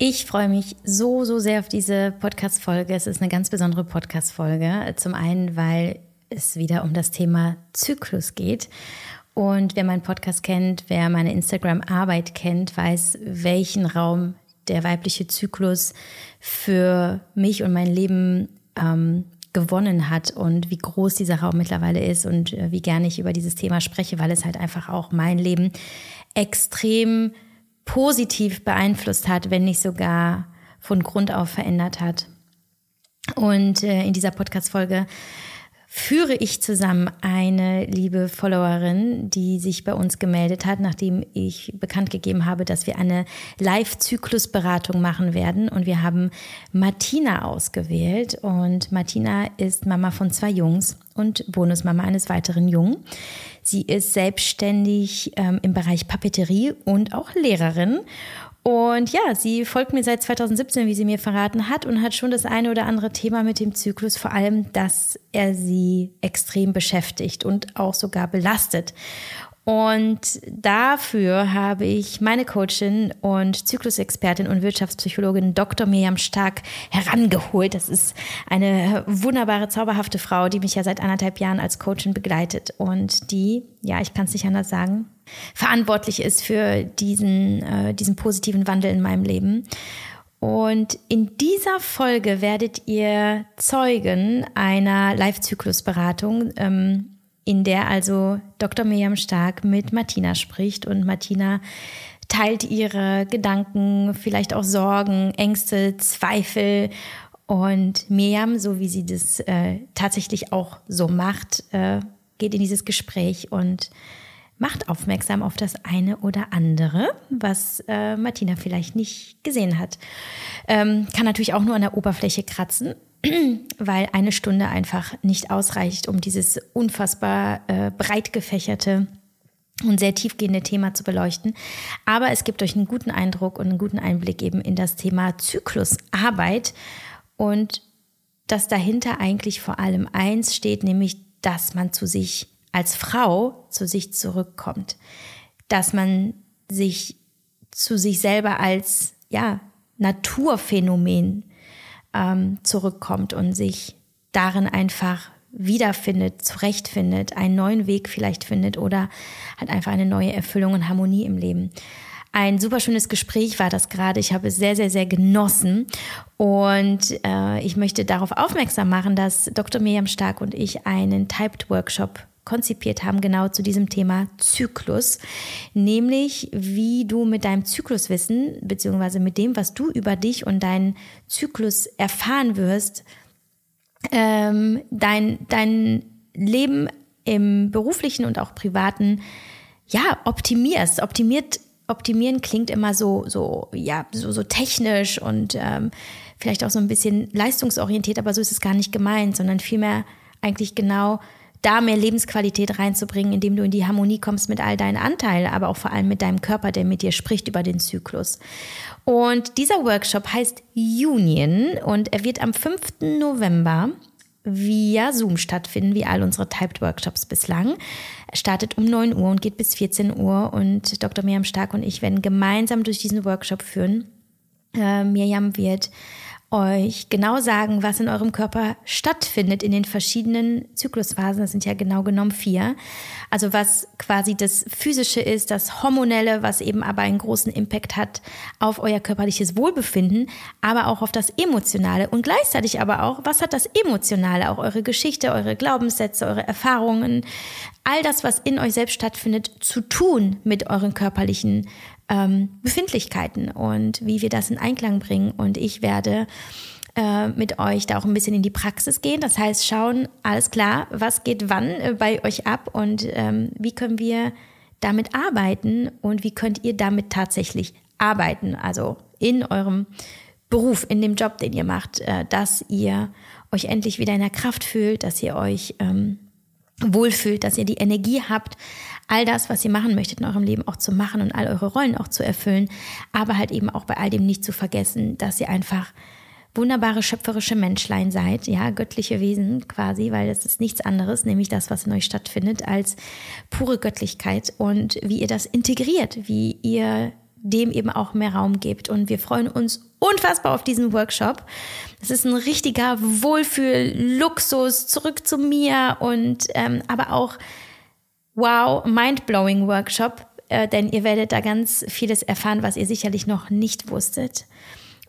Ich freue mich so, so sehr auf diese Podcast-Folge. Es ist eine ganz besondere Podcast-Folge. Zum einen, weil es wieder um das Thema Zyklus geht. Und wer meinen Podcast kennt, wer meine Instagram-Arbeit kennt, weiß, welchen Raum der weibliche Zyklus für mich und mein Leben ähm, gewonnen hat und wie groß dieser Raum mittlerweile ist und äh, wie gerne ich über dieses Thema spreche, weil es halt einfach auch mein Leben extrem positiv beeinflusst hat, wenn nicht sogar von Grund auf verändert hat. Und äh, in dieser Podcast-Folge führe ich zusammen eine liebe Followerin, die sich bei uns gemeldet hat, nachdem ich bekannt gegeben habe, dass wir eine Live-Zyklus-Beratung machen werden. Und wir haben Martina ausgewählt. Und Martina ist Mama von zwei Jungs und Bonusmama eines weiteren Jungen. Sie ist selbstständig ähm, im Bereich Papeterie und auch Lehrerin. Und ja, sie folgt mir seit 2017, wie sie mir verraten hat, und hat schon das eine oder andere Thema mit dem Zyklus, vor allem, dass er sie extrem beschäftigt und auch sogar belastet. Und dafür habe ich meine Coachin und Zyklusexpertin und Wirtschaftspsychologin Dr. Miriam Stark herangeholt. Das ist eine wunderbare, zauberhafte Frau, die mich ja seit anderthalb Jahren als Coachin begleitet und die, ja, ich kann es nicht anders sagen, verantwortlich ist für diesen, äh, diesen positiven Wandel in meinem Leben. Und in dieser Folge werdet ihr Zeugen einer Live-Zyklus-Beratung. Ähm, in der also Dr. Miriam Stark mit Martina spricht und Martina teilt ihre Gedanken, vielleicht auch Sorgen, Ängste, Zweifel und Miriam, so wie sie das äh, tatsächlich auch so macht, äh, geht in dieses Gespräch und macht aufmerksam auf das eine oder andere, was äh, Martina vielleicht nicht gesehen hat. Ähm, kann natürlich auch nur an der Oberfläche kratzen, weil eine Stunde einfach nicht ausreicht, um dieses unfassbar äh, breit gefächerte und sehr tiefgehende Thema zu beleuchten. Aber es gibt euch einen guten Eindruck und einen guten Einblick eben in das Thema Zyklusarbeit und dass dahinter eigentlich vor allem eins steht, nämlich, dass man zu sich als Frau zu sich zurückkommt, dass man sich zu sich selber als ja Naturphänomen ähm, zurückkommt und sich darin einfach wiederfindet, zurechtfindet, einen neuen Weg vielleicht findet oder hat einfach eine neue Erfüllung und Harmonie im Leben. Ein super schönes Gespräch war das gerade. Ich habe es sehr, sehr, sehr genossen. Und äh, ich möchte darauf aufmerksam machen, dass Dr. Miriam Stark und ich einen Typed Workshop konzipiert haben, genau zu diesem Thema Zyklus, nämlich wie du mit deinem Zykluswissen, beziehungsweise mit dem, was du über dich und deinen Zyklus erfahren wirst, ähm, dein, dein Leben im beruflichen und auch privaten, ja, optimierst. Optimiert, optimieren klingt immer so, so, ja, so, so technisch und ähm, vielleicht auch so ein bisschen leistungsorientiert, aber so ist es gar nicht gemeint, sondern vielmehr eigentlich genau da mehr Lebensqualität reinzubringen, indem du in die Harmonie kommst mit all deinen Anteilen, aber auch vor allem mit deinem Körper, der mit dir spricht über den Zyklus. Und dieser Workshop heißt Union und er wird am 5. November via Zoom stattfinden, wie all unsere Typed Workshops bislang. Er startet um 9 Uhr und geht bis 14 Uhr und Dr. Miriam Stark und ich werden gemeinsam durch diesen Workshop führen. Äh, Miriam wird euch genau sagen, was in eurem Körper stattfindet in den verschiedenen Zyklusphasen. Das sind ja genau genommen vier. Also was quasi das Physische ist, das Hormonelle, was eben aber einen großen Impact hat auf euer körperliches Wohlbefinden, aber auch auf das Emotionale und gleichzeitig aber auch, was hat das Emotionale, auch eure Geschichte, eure Glaubenssätze, eure Erfahrungen, all das, was in euch selbst stattfindet, zu tun mit euren körperlichen ähm, Befindlichkeiten und wie wir das in Einklang bringen. Und ich werde äh, mit euch da auch ein bisschen in die Praxis gehen. Das heißt, schauen, alles klar, was geht wann äh, bei euch ab und ähm, wie können wir damit arbeiten und wie könnt ihr damit tatsächlich arbeiten, also in eurem Beruf, in dem Job, den ihr macht, äh, dass ihr euch endlich wieder in der Kraft fühlt, dass ihr euch ähm, wohlfühlt, dass ihr die Energie habt, all das, was ihr machen möchtet in eurem Leben auch zu machen und all eure Rollen auch zu erfüllen, aber halt eben auch bei all dem nicht zu vergessen, dass ihr einfach wunderbare schöpferische Menschlein seid, ja, göttliche Wesen quasi, weil das ist nichts anderes, nämlich das, was in euch stattfindet, als pure Göttlichkeit und wie ihr das integriert, wie ihr dem eben auch mehr Raum gebt. Und wir freuen uns unfassbar auf diesen Workshop. Das ist ein richtiger Wohlfühl-Luxus, zurück zu mir und ähm, aber auch wow, mind-blowing Workshop, äh, denn ihr werdet da ganz vieles erfahren, was ihr sicherlich noch nicht wusstet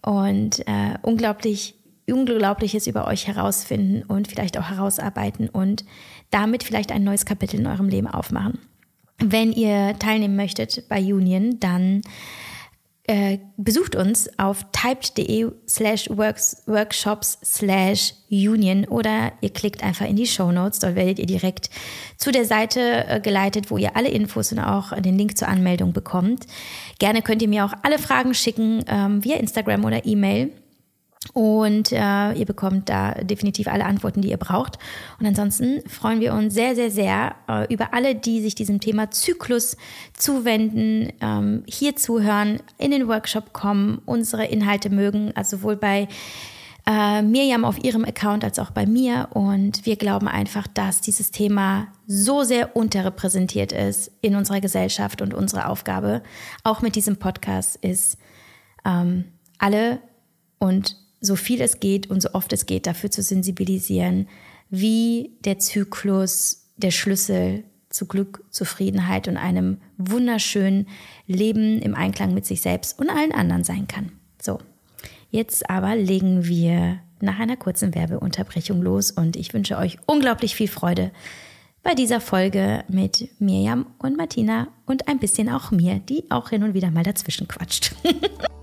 und äh, unglaublich Unglaubliches über euch herausfinden und vielleicht auch herausarbeiten und damit vielleicht ein neues Kapitel in eurem Leben aufmachen. Wenn ihr teilnehmen möchtet bei Union, dann äh, besucht uns auf typed.de slash workshops slash union oder ihr klickt einfach in die Show Notes. Dort werdet ihr direkt zu der Seite äh, geleitet, wo ihr alle Infos und auch den Link zur Anmeldung bekommt. Gerne könnt ihr mir auch alle Fragen schicken ähm, via Instagram oder E-Mail. Und äh, ihr bekommt da definitiv alle Antworten, die ihr braucht. Und ansonsten freuen wir uns sehr, sehr, sehr äh, über alle, die sich diesem Thema Zyklus zuwenden, ähm, hier zuhören, in den Workshop kommen, unsere Inhalte mögen, also sowohl bei äh, Mirjam auf ihrem Account als auch bei mir. Und wir glauben einfach, dass dieses Thema so sehr unterrepräsentiert ist in unserer Gesellschaft und unsere Aufgabe, auch mit diesem Podcast, ist, ähm, alle und so viel es geht und so oft es geht, dafür zu sensibilisieren, wie der Zyklus der Schlüssel zu Glück, Zufriedenheit und einem wunderschönen Leben im Einklang mit sich selbst und allen anderen sein kann. So, jetzt aber legen wir nach einer kurzen Werbeunterbrechung los und ich wünsche euch unglaublich viel Freude bei dieser Folge mit Mirjam und Martina und ein bisschen auch mir, die auch hin und wieder mal dazwischen quatscht.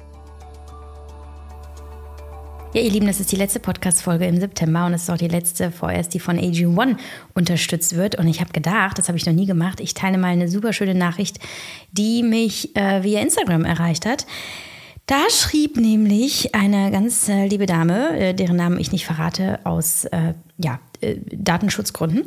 Ja, ihr Lieben, das ist die letzte Podcast-Folge im September und es ist auch die letzte vorerst, die von AG1 unterstützt wird. Und ich habe gedacht, das habe ich noch nie gemacht, ich teile mal eine super schöne Nachricht, die mich äh, via Instagram erreicht hat. Da schrieb nämlich eine ganz äh, liebe Dame, äh, deren Namen ich nicht verrate, aus äh, ja, äh, Datenschutzgründen.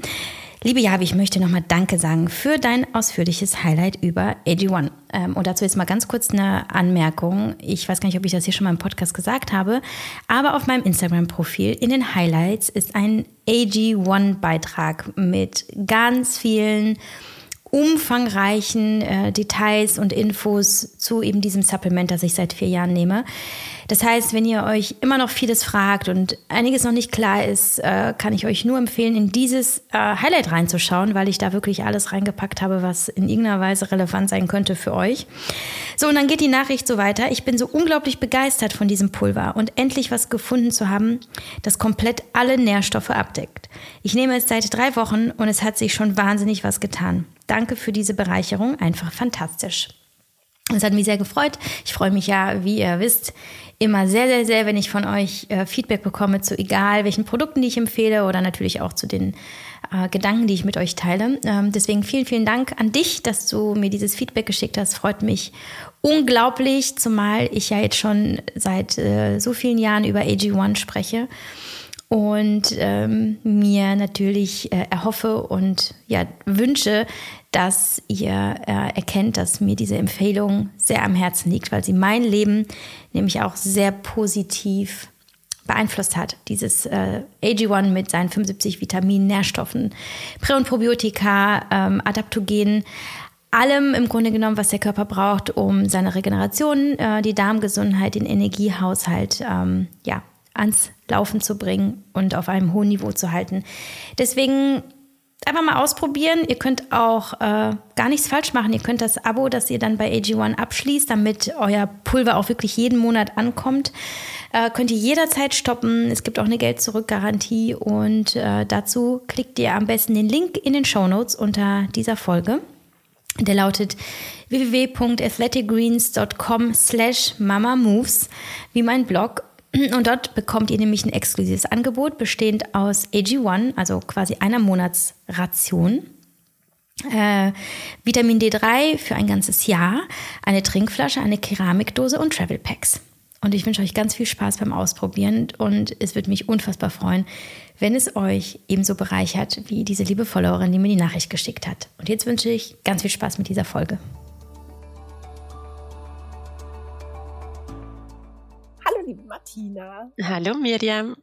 Liebe Javi, ich möchte nochmal Danke sagen für dein ausführliches Highlight über AG1. Ähm, und dazu jetzt mal ganz kurz eine Anmerkung. Ich weiß gar nicht, ob ich das hier schon mal im Podcast gesagt habe, aber auf meinem Instagram-Profil in den Highlights ist ein AG1-Beitrag mit ganz vielen umfangreichen äh, Details und Infos zu eben diesem Supplement, das ich seit vier Jahren nehme. Das heißt, wenn ihr euch immer noch vieles fragt und einiges noch nicht klar ist, äh, kann ich euch nur empfehlen, in dieses äh, Highlight reinzuschauen, weil ich da wirklich alles reingepackt habe, was in irgendeiner Weise relevant sein könnte für euch. So, und dann geht die Nachricht so weiter. Ich bin so unglaublich begeistert von diesem Pulver und endlich was gefunden zu haben, das komplett alle Nährstoffe abdeckt. Ich nehme es seit drei Wochen und es hat sich schon wahnsinnig was getan. Danke für diese Bereicherung, einfach fantastisch. Es hat mich sehr gefreut. Ich freue mich ja, wie ihr wisst, immer sehr, sehr, sehr, wenn ich von euch äh, Feedback bekomme zu egal welchen Produkten, die ich empfehle oder natürlich auch zu den äh, Gedanken, die ich mit euch teile. Ähm, deswegen vielen, vielen Dank an dich, dass du mir dieses Feedback geschickt hast. Freut mich unglaublich, zumal ich ja jetzt schon seit äh, so vielen Jahren über AG1 spreche und ähm, mir natürlich äh, erhoffe und ja wünsche, dass ihr äh, erkennt, dass mir diese Empfehlung sehr am Herzen liegt, weil sie mein Leben nämlich auch sehr positiv beeinflusst hat. Dieses äh, AG1 mit seinen 75 Vitaminen, Nährstoffen, Prä- und Probiotika, ähm, Adaptogenen, allem im Grunde genommen, was der Körper braucht, um seine Regeneration, äh, die Darmgesundheit, den Energiehaushalt ähm, ja, ans Laufen zu bringen und auf einem hohen Niveau zu halten. Deswegen einfach mal ausprobieren. Ihr könnt auch äh, gar nichts falsch machen. Ihr könnt das Abo, das ihr dann bei AG1 abschließt, damit euer Pulver auch wirklich jeden Monat ankommt, äh, könnt ihr jederzeit stoppen. Es gibt auch eine Geld-Zurück-Garantie und äh, dazu klickt ihr am besten den Link in den Show Notes unter dieser Folge. Der lautet www.athleticgreens.com slash mamamoves, wie mein Blog. Und dort bekommt ihr nämlich ein exklusives Angebot, bestehend aus AG1, also quasi einer Monatsration. Äh, Vitamin D3 für ein ganzes Jahr, eine Trinkflasche, eine Keramikdose und Travel Packs. Und ich wünsche euch ganz viel Spaß beim Ausprobieren und es würde mich unfassbar freuen, wenn es euch ebenso bereichert wie diese liebe Followerin, die mir die Nachricht geschickt hat. Und jetzt wünsche ich ganz viel Spaß mit dieser Folge. Martina. Hallo Miriam.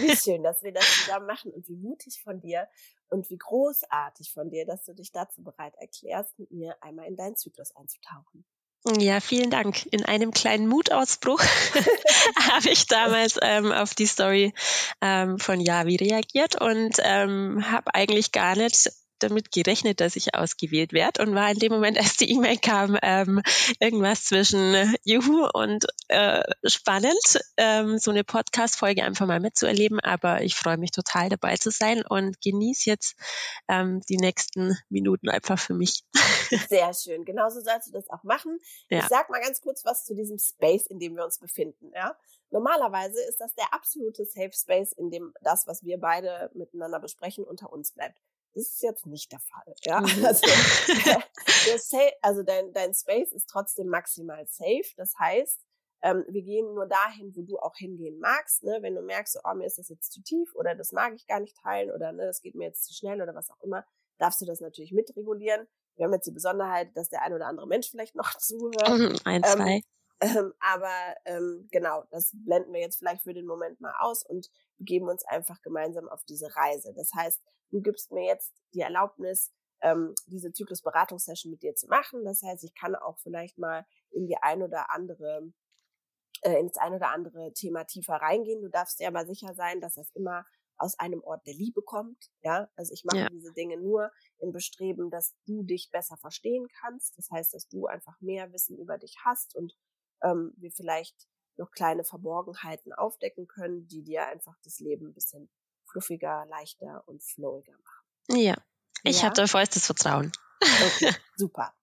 Wie schön, dass wir das zusammen machen und wie mutig von dir und wie großartig von dir, dass du dich dazu bereit erklärst, mit mir einmal in deinen Zyklus einzutauchen. Ja, vielen Dank. In einem kleinen Mutausbruch habe ich damals ähm, auf die Story ähm, von Yavi reagiert und ähm, habe eigentlich gar nicht damit gerechnet, dass ich ausgewählt werde und war in dem Moment, als die E-Mail kam, ähm, irgendwas zwischen Juhu und äh, spannend, ähm, so eine Podcast-Folge einfach mal mitzuerleben. Aber ich freue mich total dabei zu sein und genieße jetzt ähm, die nächsten Minuten einfach für mich. Sehr schön. Genauso sollst du das auch machen. Ja. Ich sag mal ganz kurz was zu diesem Space, in dem wir uns befinden. Ja? Normalerweise ist das der absolute Safe Space, in dem das, was wir beide miteinander besprechen, unter uns bleibt. Das ist jetzt nicht der Fall. Ja? Mhm. Also, also dein, dein Space ist trotzdem maximal safe. Das heißt, ähm, wir gehen nur dahin, wo du auch hingehen magst. Ne? Wenn du merkst, oh, mir ist das jetzt zu tief oder das mag ich gar nicht teilen oder ne, das geht mir jetzt zu schnell oder was auch immer, darfst du das natürlich mitregulieren. Wir haben jetzt die Besonderheit, dass der ein oder andere Mensch vielleicht noch zuhört. Mhm, ein, ähm, zwei. Ähm, aber ähm, genau, das blenden wir jetzt vielleicht für den Moment mal aus und begeben uns einfach gemeinsam auf diese Reise. Das heißt, du gibst mir jetzt die Erlaubnis, ähm, diese Zyklusberatungssession mit dir zu machen. Das heißt, ich kann auch vielleicht mal in die ein oder andere äh, ins ein oder andere Thema tiefer reingehen. Du darfst dir aber sicher sein, dass das immer aus einem Ort der Liebe kommt. Ja, also ich mache ja. diese Dinge nur im Bestreben, dass du dich besser verstehen kannst. Das heißt, dass du einfach mehr Wissen über dich hast und ähm, wir vielleicht noch kleine Verborgenheiten aufdecken können, die dir einfach das Leben ein bisschen fluffiger, leichter und flowiger machen. Ja, ich ja? habe da vollstes Vertrauen. Okay, super.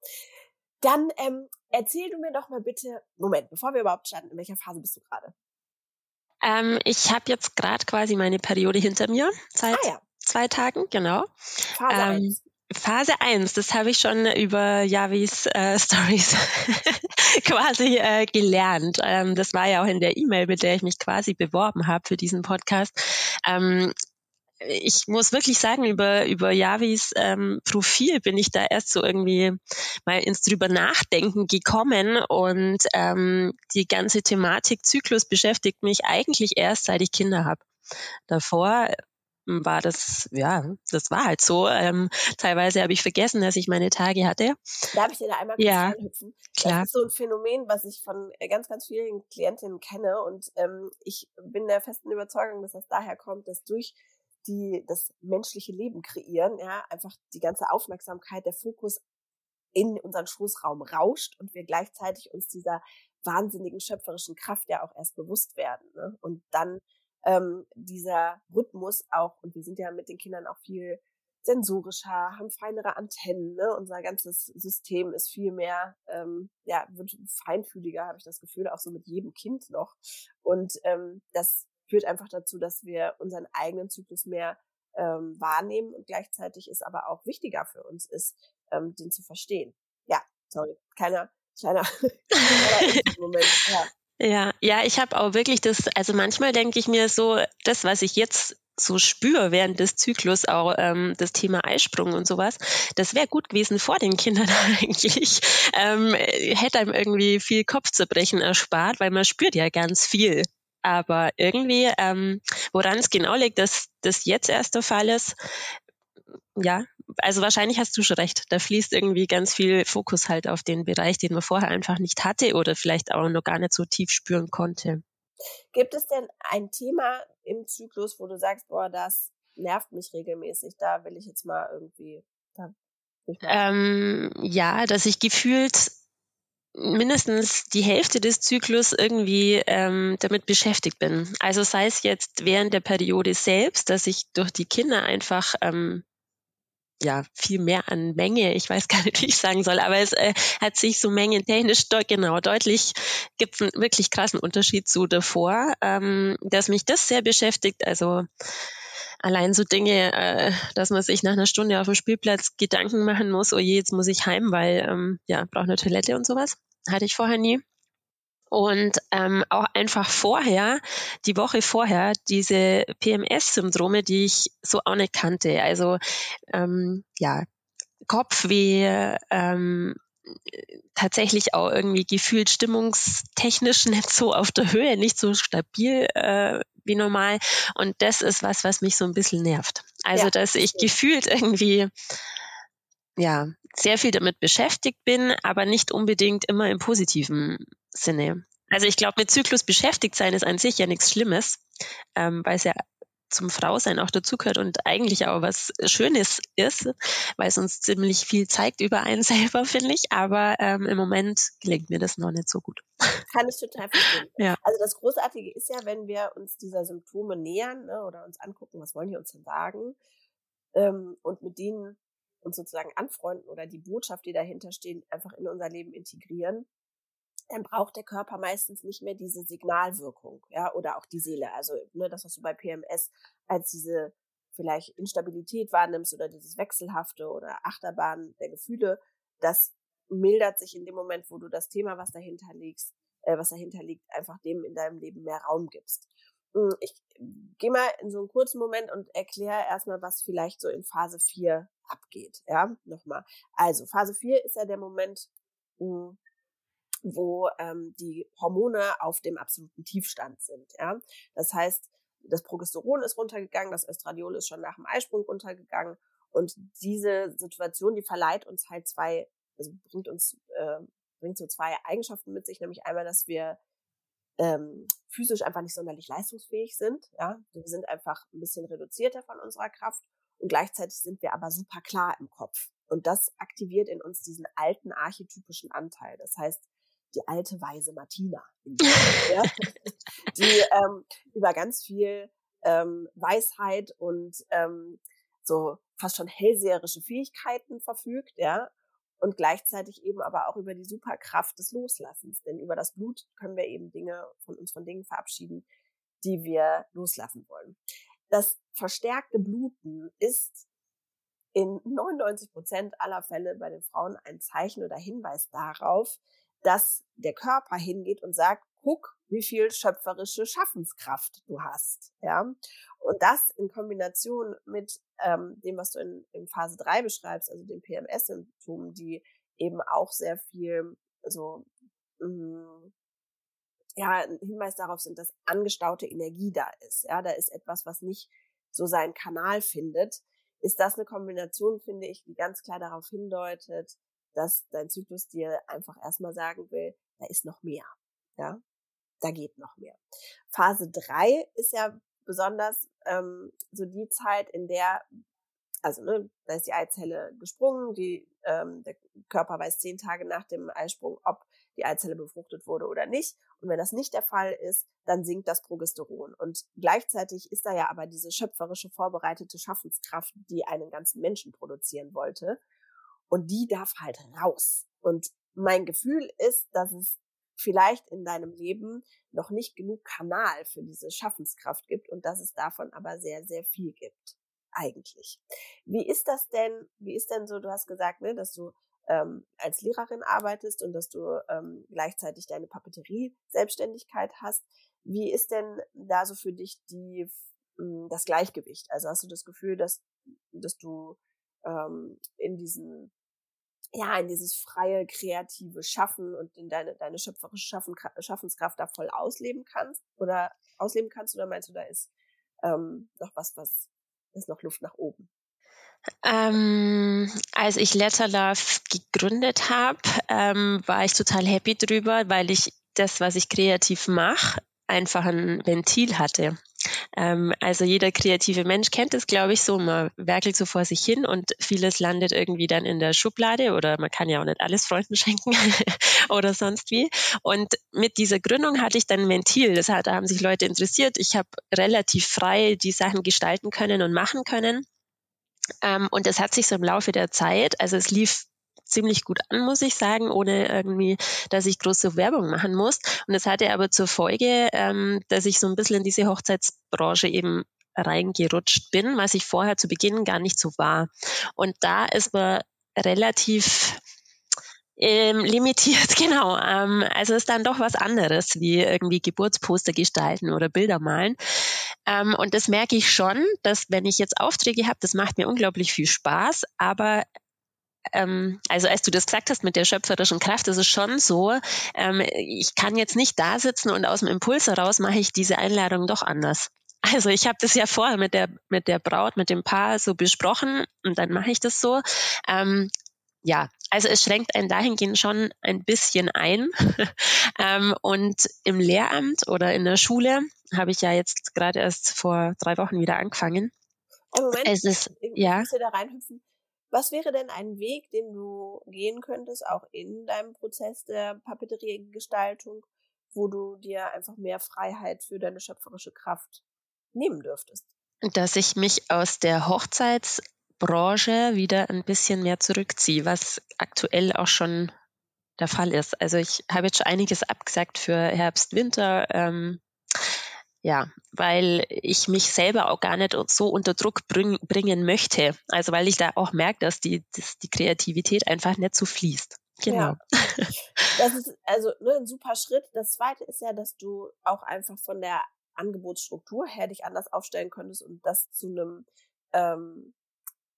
Dann ähm, erzähl du mir doch mal bitte, Moment, bevor wir überhaupt starten, in welcher Phase bist du gerade? Ähm, ich habe jetzt gerade quasi meine Periode hinter mir, seit ah, ja. zwei Tagen, genau. Phase ähm, 1. Phase 1, das habe ich schon über Javis äh, Stories quasi äh, gelernt. Ähm, das war ja auch in der E-Mail, mit der ich mich quasi beworben habe für diesen Podcast. Ähm, ich muss wirklich sagen, über, über Javis ähm, Profil bin ich da erst so irgendwie mal ins drüber nachdenken gekommen und ähm, die ganze Thematik Zyklus beschäftigt mich eigentlich erst, seit ich Kinder habe. Davor war das, ja, das war halt so. Ähm, teilweise habe ich vergessen, dass ich meine Tage hatte. Darf ich dir da einmal kurz ja, reinhüpfen? Klar. Das ist so ein Phänomen, was ich von äh, ganz, ganz vielen Klientinnen kenne und ähm, ich bin der festen Überzeugung, dass das daher kommt, dass durch die das menschliche Leben kreieren, ja, einfach die ganze Aufmerksamkeit, der Fokus in unseren Schoßraum rauscht und wir gleichzeitig uns dieser wahnsinnigen schöpferischen Kraft ja auch erst bewusst werden. Ne? Und dann ähm, dieser Rhythmus auch, und wir sind ja mit den Kindern auch viel sensorischer, haben feinere Antennen, ne? unser ganzes System ist viel mehr, ähm, ja, wird feinfühliger, habe ich das Gefühl, auch so mit jedem Kind noch. Und ähm, das führt einfach dazu, dass wir unseren eigenen Zyklus mehr ähm, wahrnehmen und gleichzeitig ist aber auch wichtiger für uns ist, ähm, den zu verstehen. Ja, sorry, kleiner, kleiner, kleiner Moment. Ja. Ja, ja, ich habe auch wirklich das, also manchmal denke ich mir so, das, was ich jetzt so spüre während des Zyklus, auch ähm, das Thema Eisprung und sowas, das wäre gut gewesen vor den Kindern eigentlich. Ähm, hätte einem irgendwie viel Kopfzerbrechen erspart, weil man spürt ja ganz viel. Aber irgendwie, ähm, woran es genau liegt, dass das jetzt erst der Fall ist, ja, also wahrscheinlich hast du schon recht. Da fließt irgendwie ganz viel Fokus halt auf den Bereich, den man vorher einfach nicht hatte oder vielleicht auch noch gar nicht so tief spüren konnte. Gibt es denn ein Thema im Zyklus, wo du sagst, boah, das nervt mich regelmäßig, da will ich jetzt mal irgendwie. Ähm, ja, dass ich gefühlt mindestens die Hälfte des Zyklus irgendwie ähm, damit beschäftigt bin. Also sei es jetzt während der Periode selbst, dass ich durch die Kinder einfach ähm, ja viel mehr an Menge, ich weiß gar nicht, wie ich sagen soll, aber es äh, hat sich so mengentechnisch de genau deutlich gibt einen wirklich krassen Unterschied zu davor, ähm, dass mich das sehr beschäftigt. Also allein so Dinge, äh, dass man sich nach einer Stunde auf dem Spielplatz Gedanken machen muss, oh je, jetzt muss ich heim, weil ähm, ja, brauche eine Toilette und sowas. Hatte ich vorher nie. Und ähm, auch einfach vorher, die Woche vorher, diese PMS-Syndrome, die ich so auch nicht kannte. Also ähm, ja, Kopfweh, ähm, tatsächlich auch irgendwie gefühlt stimmungstechnisch nicht so auf der Höhe, nicht so stabil äh, wie normal. Und das ist was, was mich so ein bisschen nervt. Also, ja, dass ich gefühlt irgendwie ja, sehr viel damit beschäftigt bin, aber nicht unbedingt immer im positiven Sinne. Also ich glaube, mit Zyklus beschäftigt sein ist an sich ja nichts Schlimmes, ähm, weil es ja zum Frausein auch dazugehört und eigentlich auch was Schönes ist, weil es uns ziemlich viel zeigt über einen selber, finde ich. Aber ähm, im Moment gelingt mir das noch nicht so gut. Kann ich total verstehen. Ja. Also das Großartige ist ja, wenn wir uns dieser Symptome nähern ne, oder uns angucken, was wollen die uns denn sagen ähm, und mit denen uns sozusagen anfreunden oder die Botschaft, die dahinter steht, einfach in unser Leben integrieren, dann braucht der Körper meistens nicht mehr diese Signalwirkung, ja, oder auch die Seele. Also, ne, das, was du bei PMS als diese vielleicht Instabilität wahrnimmst oder dieses Wechselhafte oder Achterbahn der Gefühle, das mildert sich in dem Moment, wo du das Thema, was dahinter liegt, äh, was dahinter liegt, einfach dem in deinem Leben mehr Raum gibst. Hm, ich gehe mal in so einen kurzen Moment und erkläre erstmal, was vielleicht so in Phase 4 abgeht. Ja, nochmal. Also, Phase 4 ist ja der Moment, hm, wo ähm, die Hormone auf dem absoluten Tiefstand sind. Ja? Das heißt, das Progesteron ist runtergegangen, das Östradiol ist schon nach dem Eisprung runtergegangen und diese Situation, die verleiht uns halt zwei, also bringt uns äh, bringt so zwei Eigenschaften mit sich, nämlich einmal, dass wir ähm, physisch einfach nicht sonderlich leistungsfähig sind. Ja, wir sind einfach ein bisschen reduzierter von unserer Kraft und gleichzeitig sind wir aber super klar im Kopf. Und das aktiviert in uns diesen alten archetypischen Anteil. Das heißt, die alte weise Martina, ja, die ähm, über ganz viel ähm, Weisheit und ähm, so fast schon hellseherische Fähigkeiten verfügt, ja, und gleichzeitig eben aber auch über die Superkraft des Loslassens. Denn über das Blut können wir eben Dinge von uns von Dingen verabschieden, die wir loslassen wollen. Das verstärkte Bluten ist in 99 Prozent aller Fälle bei den Frauen ein Zeichen oder Hinweis darauf, dass der Körper hingeht und sagt, guck, wie viel schöpferische Schaffenskraft du hast. Ja? Und das in Kombination mit ähm, dem, was du in, in Phase 3 beschreibst, also den PMS-Symptomen, die eben auch sehr viel so mh, mm, ja, ein Hinweis darauf sind, dass angestaute Energie da ist. Ja, da ist etwas, was nicht so seinen Kanal findet. Ist das eine Kombination, finde ich, die ganz klar darauf hindeutet, dass dein Zyklus dir einfach erstmal sagen will, da ist noch mehr. Ja, da geht noch mehr. Phase drei ist ja besonders ähm, so die Zeit, in der, also ne, da ist die Eizelle gesprungen, die, ähm, der Körper weiß zehn Tage nach dem Eisprung, ob die Eizelle befruchtet wurde oder nicht. Und wenn das nicht der Fall ist, dann sinkt das Progesteron. Und gleichzeitig ist da ja aber diese schöpferische, vorbereitete Schaffenskraft, die einen ganzen Menschen produzieren wollte. Und die darf halt raus. Und mein Gefühl ist, dass es vielleicht in deinem Leben noch nicht genug Kanal für diese Schaffenskraft gibt und dass es davon aber sehr, sehr viel gibt. Eigentlich. Wie ist das denn, wie ist denn so, du hast gesagt, ne, dass du ähm, als Lehrerin arbeitest und dass du ähm, gleichzeitig deine Papeterie-Selbstständigkeit hast. Wie ist denn da so für dich die, mh, das Gleichgewicht? Also hast du das Gefühl, dass, dass du ähm, in diesen ja, in dieses freie, kreative Schaffen und in deine, deine schöpferische Schaffen, Schaffenskraft da voll ausleben kannst oder ausleben kannst oder meinst du, da ist ähm, noch was, was ist noch Luft nach oben? Ähm, als ich Letter Love gegründet habe, ähm, war ich total happy drüber, weil ich das, was ich kreativ mache, einfach ein Ventil hatte. Ähm, also jeder kreative Mensch kennt es, glaube ich, so. Man werkelt so vor sich hin und vieles landet irgendwie dann in der Schublade oder man kann ja auch nicht alles Freunden schenken oder sonst wie. Und mit dieser Gründung hatte ich dann ein Ventil. Das hat, da haben sich Leute interessiert. Ich habe relativ frei die Sachen gestalten können und machen können. Ähm, und das hat sich so im Laufe der Zeit, also es lief ziemlich gut an, muss ich sagen, ohne irgendwie, dass ich große Werbung machen muss. Und das hatte aber zur Folge, ähm, dass ich so ein bisschen in diese Hochzeitsbranche eben reingerutscht bin, was ich vorher zu Beginn gar nicht so war. Und da ist man relativ ähm, limitiert, genau. Ähm, also ist dann doch was anderes, wie irgendwie Geburtsposter gestalten oder Bilder malen. Ähm, und das merke ich schon, dass wenn ich jetzt Aufträge habe, das macht mir unglaublich viel Spaß, aber ähm, also als du das gesagt hast mit der schöpferischen Kraft, ist es schon so, ähm, ich kann jetzt nicht da sitzen und aus dem Impuls heraus mache ich diese Einladung doch anders. Also ich habe das ja vorher mit der mit der Braut, mit dem Paar so besprochen und dann mache ich das so. Ähm, ja, also es schränkt einen dahingehend schon ein bisschen ein. ähm, und im Lehramt oder in der Schule habe ich ja jetzt gerade erst vor drei Wochen wieder angefangen. Ein Moment, es ist, ich ja. muss da reinhüpfen. Was wäre denn ein Weg, den du gehen könntest, auch in deinem Prozess der Papeteriegestaltung, wo du dir einfach mehr Freiheit für deine schöpferische Kraft nehmen dürftest? Dass ich mich aus der Hochzeitsbranche wieder ein bisschen mehr zurückziehe, was aktuell auch schon der Fall ist. Also ich habe jetzt schon einiges abgesagt für Herbst, Winter. Ähm, ja, weil ich mich selber auch gar nicht so unter Druck bring, bringen möchte. Also weil ich da auch merke, dass die, dass die Kreativität einfach nicht so fließt. Genau. Ja. Das ist also ne, ein super Schritt. Das zweite ist ja, dass du auch einfach von der Angebotsstruktur her dich anders aufstellen könntest und das zu einem, ähm,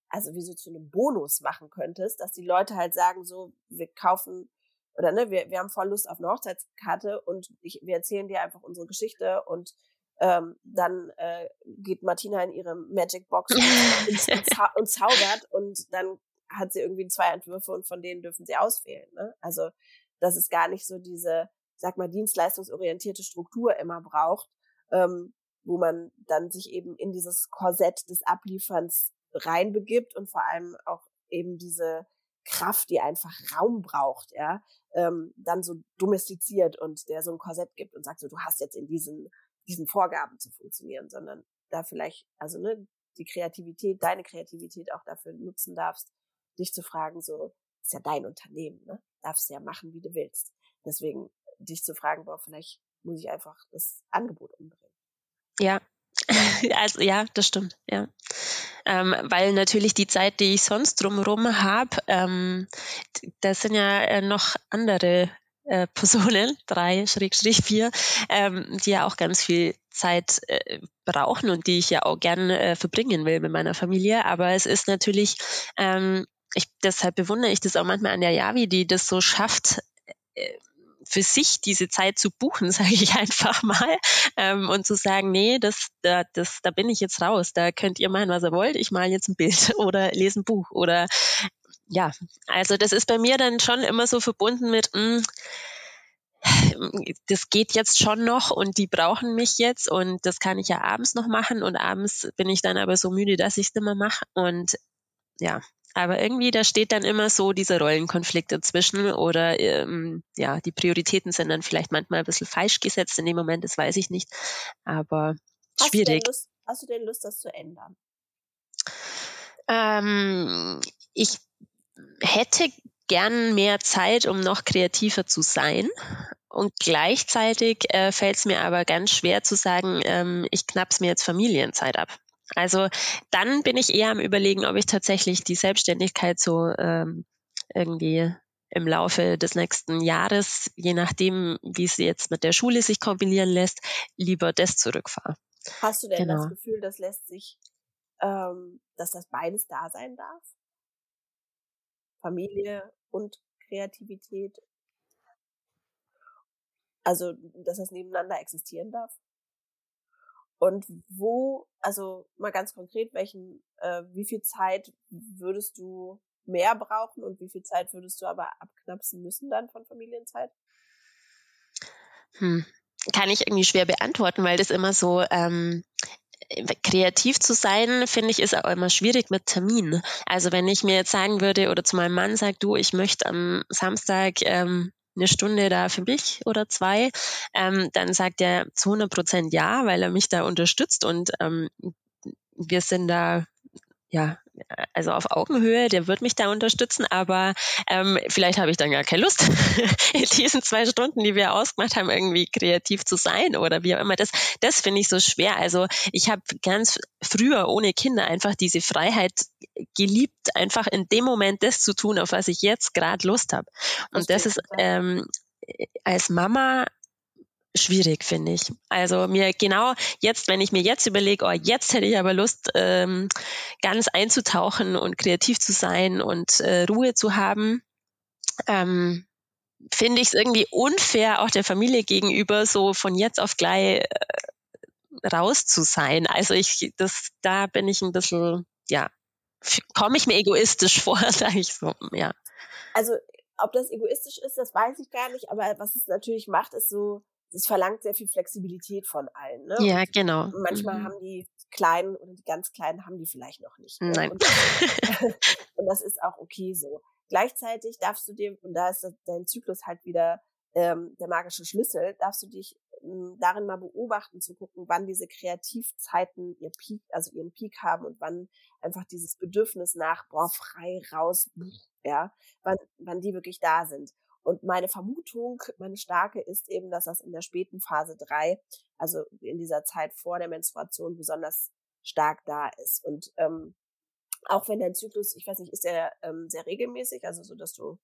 also wie so zu einem Bonus machen könntest, dass die Leute halt sagen, so, wir kaufen oder ne, wir, wir haben voll Lust auf eine Hochzeitskarte und ich, wir erzählen dir einfach unsere Geschichte und ähm, dann äh, geht Martina in ihre Magic Box und, und, und, zaubert und dann hat sie irgendwie zwei Entwürfe und von denen dürfen sie auswählen. Ne? Also dass es gar nicht so diese, sag mal, dienstleistungsorientierte Struktur immer braucht, ähm, wo man dann sich eben in dieses Korsett des Ablieferns reinbegibt und vor allem auch eben diese Kraft, die einfach Raum braucht, ja, ähm, dann so domestiziert und der so ein Korsett gibt und sagt so, du hast jetzt in diesen diesen Vorgaben zu funktionieren, sondern da vielleicht, also ne, die Kreativität, deine Kreativität auch dafür nutzen darfst, dich zu fragen, so, ist ja dein Unternehmen, ne? Darfst ja machen, wie du willst. Deswegen dich zu fragen, boah, vielleicht muss ich einfach das Angebot umdrehen. Ja, also ja, das stimmt, ja. Ähm, weil natürlich die Zeit, die ich sonst drumherum habe, ähm, das sind ja äh, noch andere äh, Personen, drei, Schrägstrich vier, ähm, die ja auch ganz viel Zeit äh, brauchen und die ich ja auch gern äh, verbringen will mit meiner Familie. Aber es ist natürlich, ähm, ich, deshalb bewundere ich das auch manchmal an der Yavi, die das so schafft, äh, für sich diese Zeit zu buchen, sage ich einfach mal, ähm, und zu sagen, nee, das, da, das, da bin ich jetzt raus, da könnt ihr machen, was ihr wollt, ich mal jetzt ein Bild oder lese ein Buch oder ja, also das ist bei mir dann schon immer so verbunden mit, mh, hm, das geht jetzt schon noch und die brauchen mich jetzt und das kann ich ja abends noch machen und abends bin ich dann aber so müde, dass ich es nicht mehr mache und ja, aber irgendwie da steht dann immer so dieser Rollenkonflikt dazwischen oder ähm, ja, die Prioritäten sind dann vielleicht manchmal ein bisschen falsch gesetzt in dem Moment, das weiß ich nicht, aber hast schwierig. Du Lust, hast du denn Lust, das zu ändern? Ähm, ich hätte gern mehr Zeit, um noch kreativer zu sein. Und gleichzeitig äh, fällt es mir aber ganz schwer zu sagen, ähm, ich knapp's mir jetzt Familienzeit ab. Also dann bin ich eher am überlegen, ob ich tatsächlich die Selbstständigkeit so ähm, irgendwie im Laufe des nächsten Jahres, je nachdem, wie es jetzt mit der Schule sich kombinieren lässt, lieber das zurückfahre. Hast du denn genau. das Gefühl, das lässt sich, ähm, dass das beides da sein darf? Familie und Kreativität. Also, dass das nebeneinander existieren darf. Und wo, also mal ganz konkret, welchen, äh, wie viel Zeit würdest du mehr brauchen und wie viel Zeit würdest du aber abknapsen müssen dann von Familienzeit? Hm. Kann ich irgendwie schwer beantworten, weil das immer so ähm, kreativ zu sein, finde ich, ist auch immer schwierig mit Terminen. Also wenn ich mir jetzt sagen würde oder zu meinem Mann sage, du, ich möchte am Samstag ähm, eine Stunde da für mich oder zwei, ähm, dann sagt er zu 100 Prozent ja, weil er mich da unterstützt und ähm, wir sind da ja, also auf Augenhöhe, der wird mich da unterstützen, aber ähm, vielleicht habe ich dann gar keine Lust, in diesen zwei Stunden, die wir ausgemacht haben, irgendwie kreativ zu sein oder wie auch immer. Das, das finde ich so schwer. Also ich habe ganz früher ohne Kinder einfach diese Freiheit geliebt, einfach in dem Moment das zu tun, auf was ich jetzt gerade Lust habe. Und das ist ähm, als Mama schwierig, finde ich. Also mir genau jetzt, wenn ich mir jetzt überlege, oh, jetzt hätte ich aber Lust, ähm, ganz einzutauchen und kreativ zu sein und äh, Ruhe zu haben, ähm, finde ich es irgendwie unfair auch der Familie gegenüber, so von jetzt auf gleich äh, raus zu sein. Also ich, das, da bin ich ein bisschen, ja, komme ich mir egoistisch vor, sage ich so, ja. Also, ob das egoistisch ist, das weiß ich gar nicht, aber was es natürlich macht, ist so, es verlangt sehr viel Flexibilität von allen. Ne? Ja, und genau. Manchmal mhm. haben die Kleinen oder die ganz Kleinen haben die vielleicht noch nicht. Ne? Nein. Und, und, das ist auch okay so. Gleichzeitig darfst du dir, und da ist dein Zyklus halt wieder ähm, der magische Schlüssel, darfst du dich ähm, darin mal beobachten, zu gucken, wann diese Kreativzeiten ihr Peak, also ihren Peak haben und wann einfach dieses Bedürfnis nach, boah, frei, raus, ja, wann, wann die wirklich da sind. Und meine Vermutung, meine starke ist eben, dass das in der späten Phase drei, also in dieser Zeit vor der Menstruation, besonders stark da ist. Und ähm, auch wenn dein Zyklus, ich weiß nicht, ist der ähm, sehr regelmäßig, also so, dass du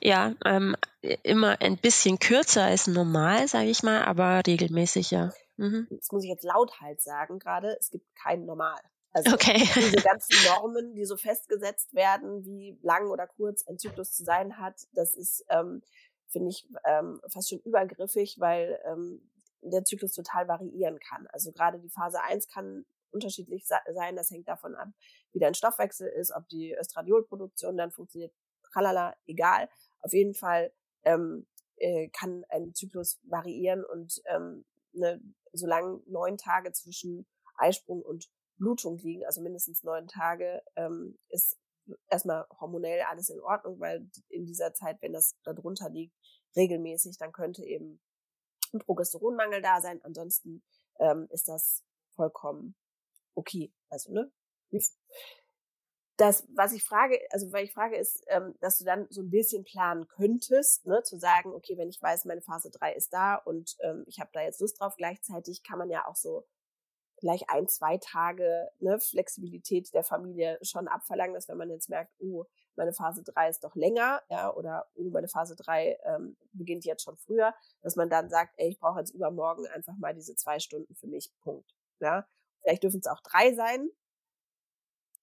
ja, ähm, immer ein bisschen kürzer als normal, sage ich mal, aber regelmäßig, ja. Mhm. Das muss ich jetzt laut halt sagen gerade, es gibt kein Normal. Also okay. diese ganzen Normen, die so festgesetzt werden, wie lang oder kurz ein Zyklus zu sein hat, das ist, ähm, finde ich, ähm, fast schon übergriffig, weil ähm, der Zyklus total variieren kann. Also gerade die Phase 1 kann unterschiedlich sein. Das hängt davon ab, wie dein Stoffwechsel ist, ob die Östradiolproduktion dann funktioniert, tralala, egal. Auf jeden Fall ähm, äh, kann ein Zyklus variieren und ähm, ne, solange neun Tage zwischen Eisprung und Blutung liegen, also mindestens neun Tage, ähm, ist erstmal hormonell alles in Ordnung, weil in dieser Zeit, wenn das darunter liegt, regelmäßig, dann könnte eben ein Progesteronmangel da sein. Ansonsten ähm, ist das vollkommen okay. Also, ne? das, was ich frage, also weil ich frage, ist, ähm, dass du dann so ein bisschen planen könntest, ne, zu sagen, okay, wenn ich weiß, meine Phase 3 ist da und ähm, ich habe da jetzt Lust drauf, gleichzeitig kann man ja auch so vielleicht ein, zwei Tage ne, Flexibilität der Familie schon abverlangen, dass wenn man jetzt merkt, oh, meine Phase 3 ist doch länger, ja, oder oh, meine Phase 3 ähm, beginnt jetzt schon früher, dass man dann sagt, ey, ich brauche jetzt übermorgen einfach mal diese zwei Stunden für mich, Punkt. Ja. Vielleicht dürfen es auch drei sein,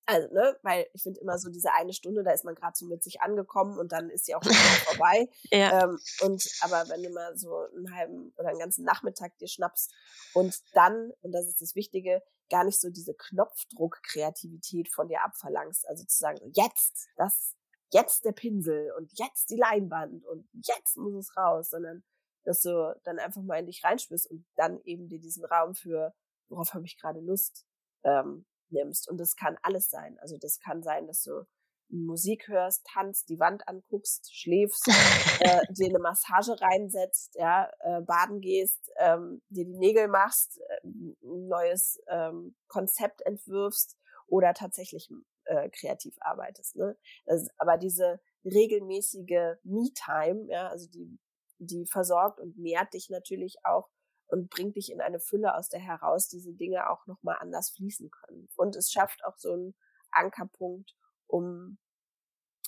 also, ne, weil ich finde immer so diese eine Stunde, da ist man gerade so mit sich angekommen und dann ist sie auch schon vorbei. ja. Ähm, und aber wenn du mal so einen halben oder einen ganzen Nachmittag dir schnappst und dann, und das ist das Wichtige, gar nicht so diese Knopfdruck-Kreativität von dir abverlangst. Also zu sagen, jetzt, das, jetzt der Pinsel und jetzt die Leinwand und jetzt muss es raus, sondern dass du dann einfach mal in dich reinspürst und dann eben dir diesen Raum für, worauf habe ich gerade Lust, ähm, nimmst. Und das kann alles sein. Also das kann sein, dass du Musik hörst, tanzt, die Wand anguckst, schläfst, äh, dir eine Massage reinsetzt, ja, äh, baden gehst, ähm, dir die Nägel machst, äh, ein neues ähm, Konzept entwirfst oder tatsächlich äh, kreativ arbeitest. Ne? Das, aber diese regelmäßige Me-Time, ja, also die, die versorgt und nährt dich natürlich auch und bringt dich in eine Fülle, aus der heraus diese Dinge auch nochmal anders fließen können. Und es schafft auch so einen Ankerpunkt, um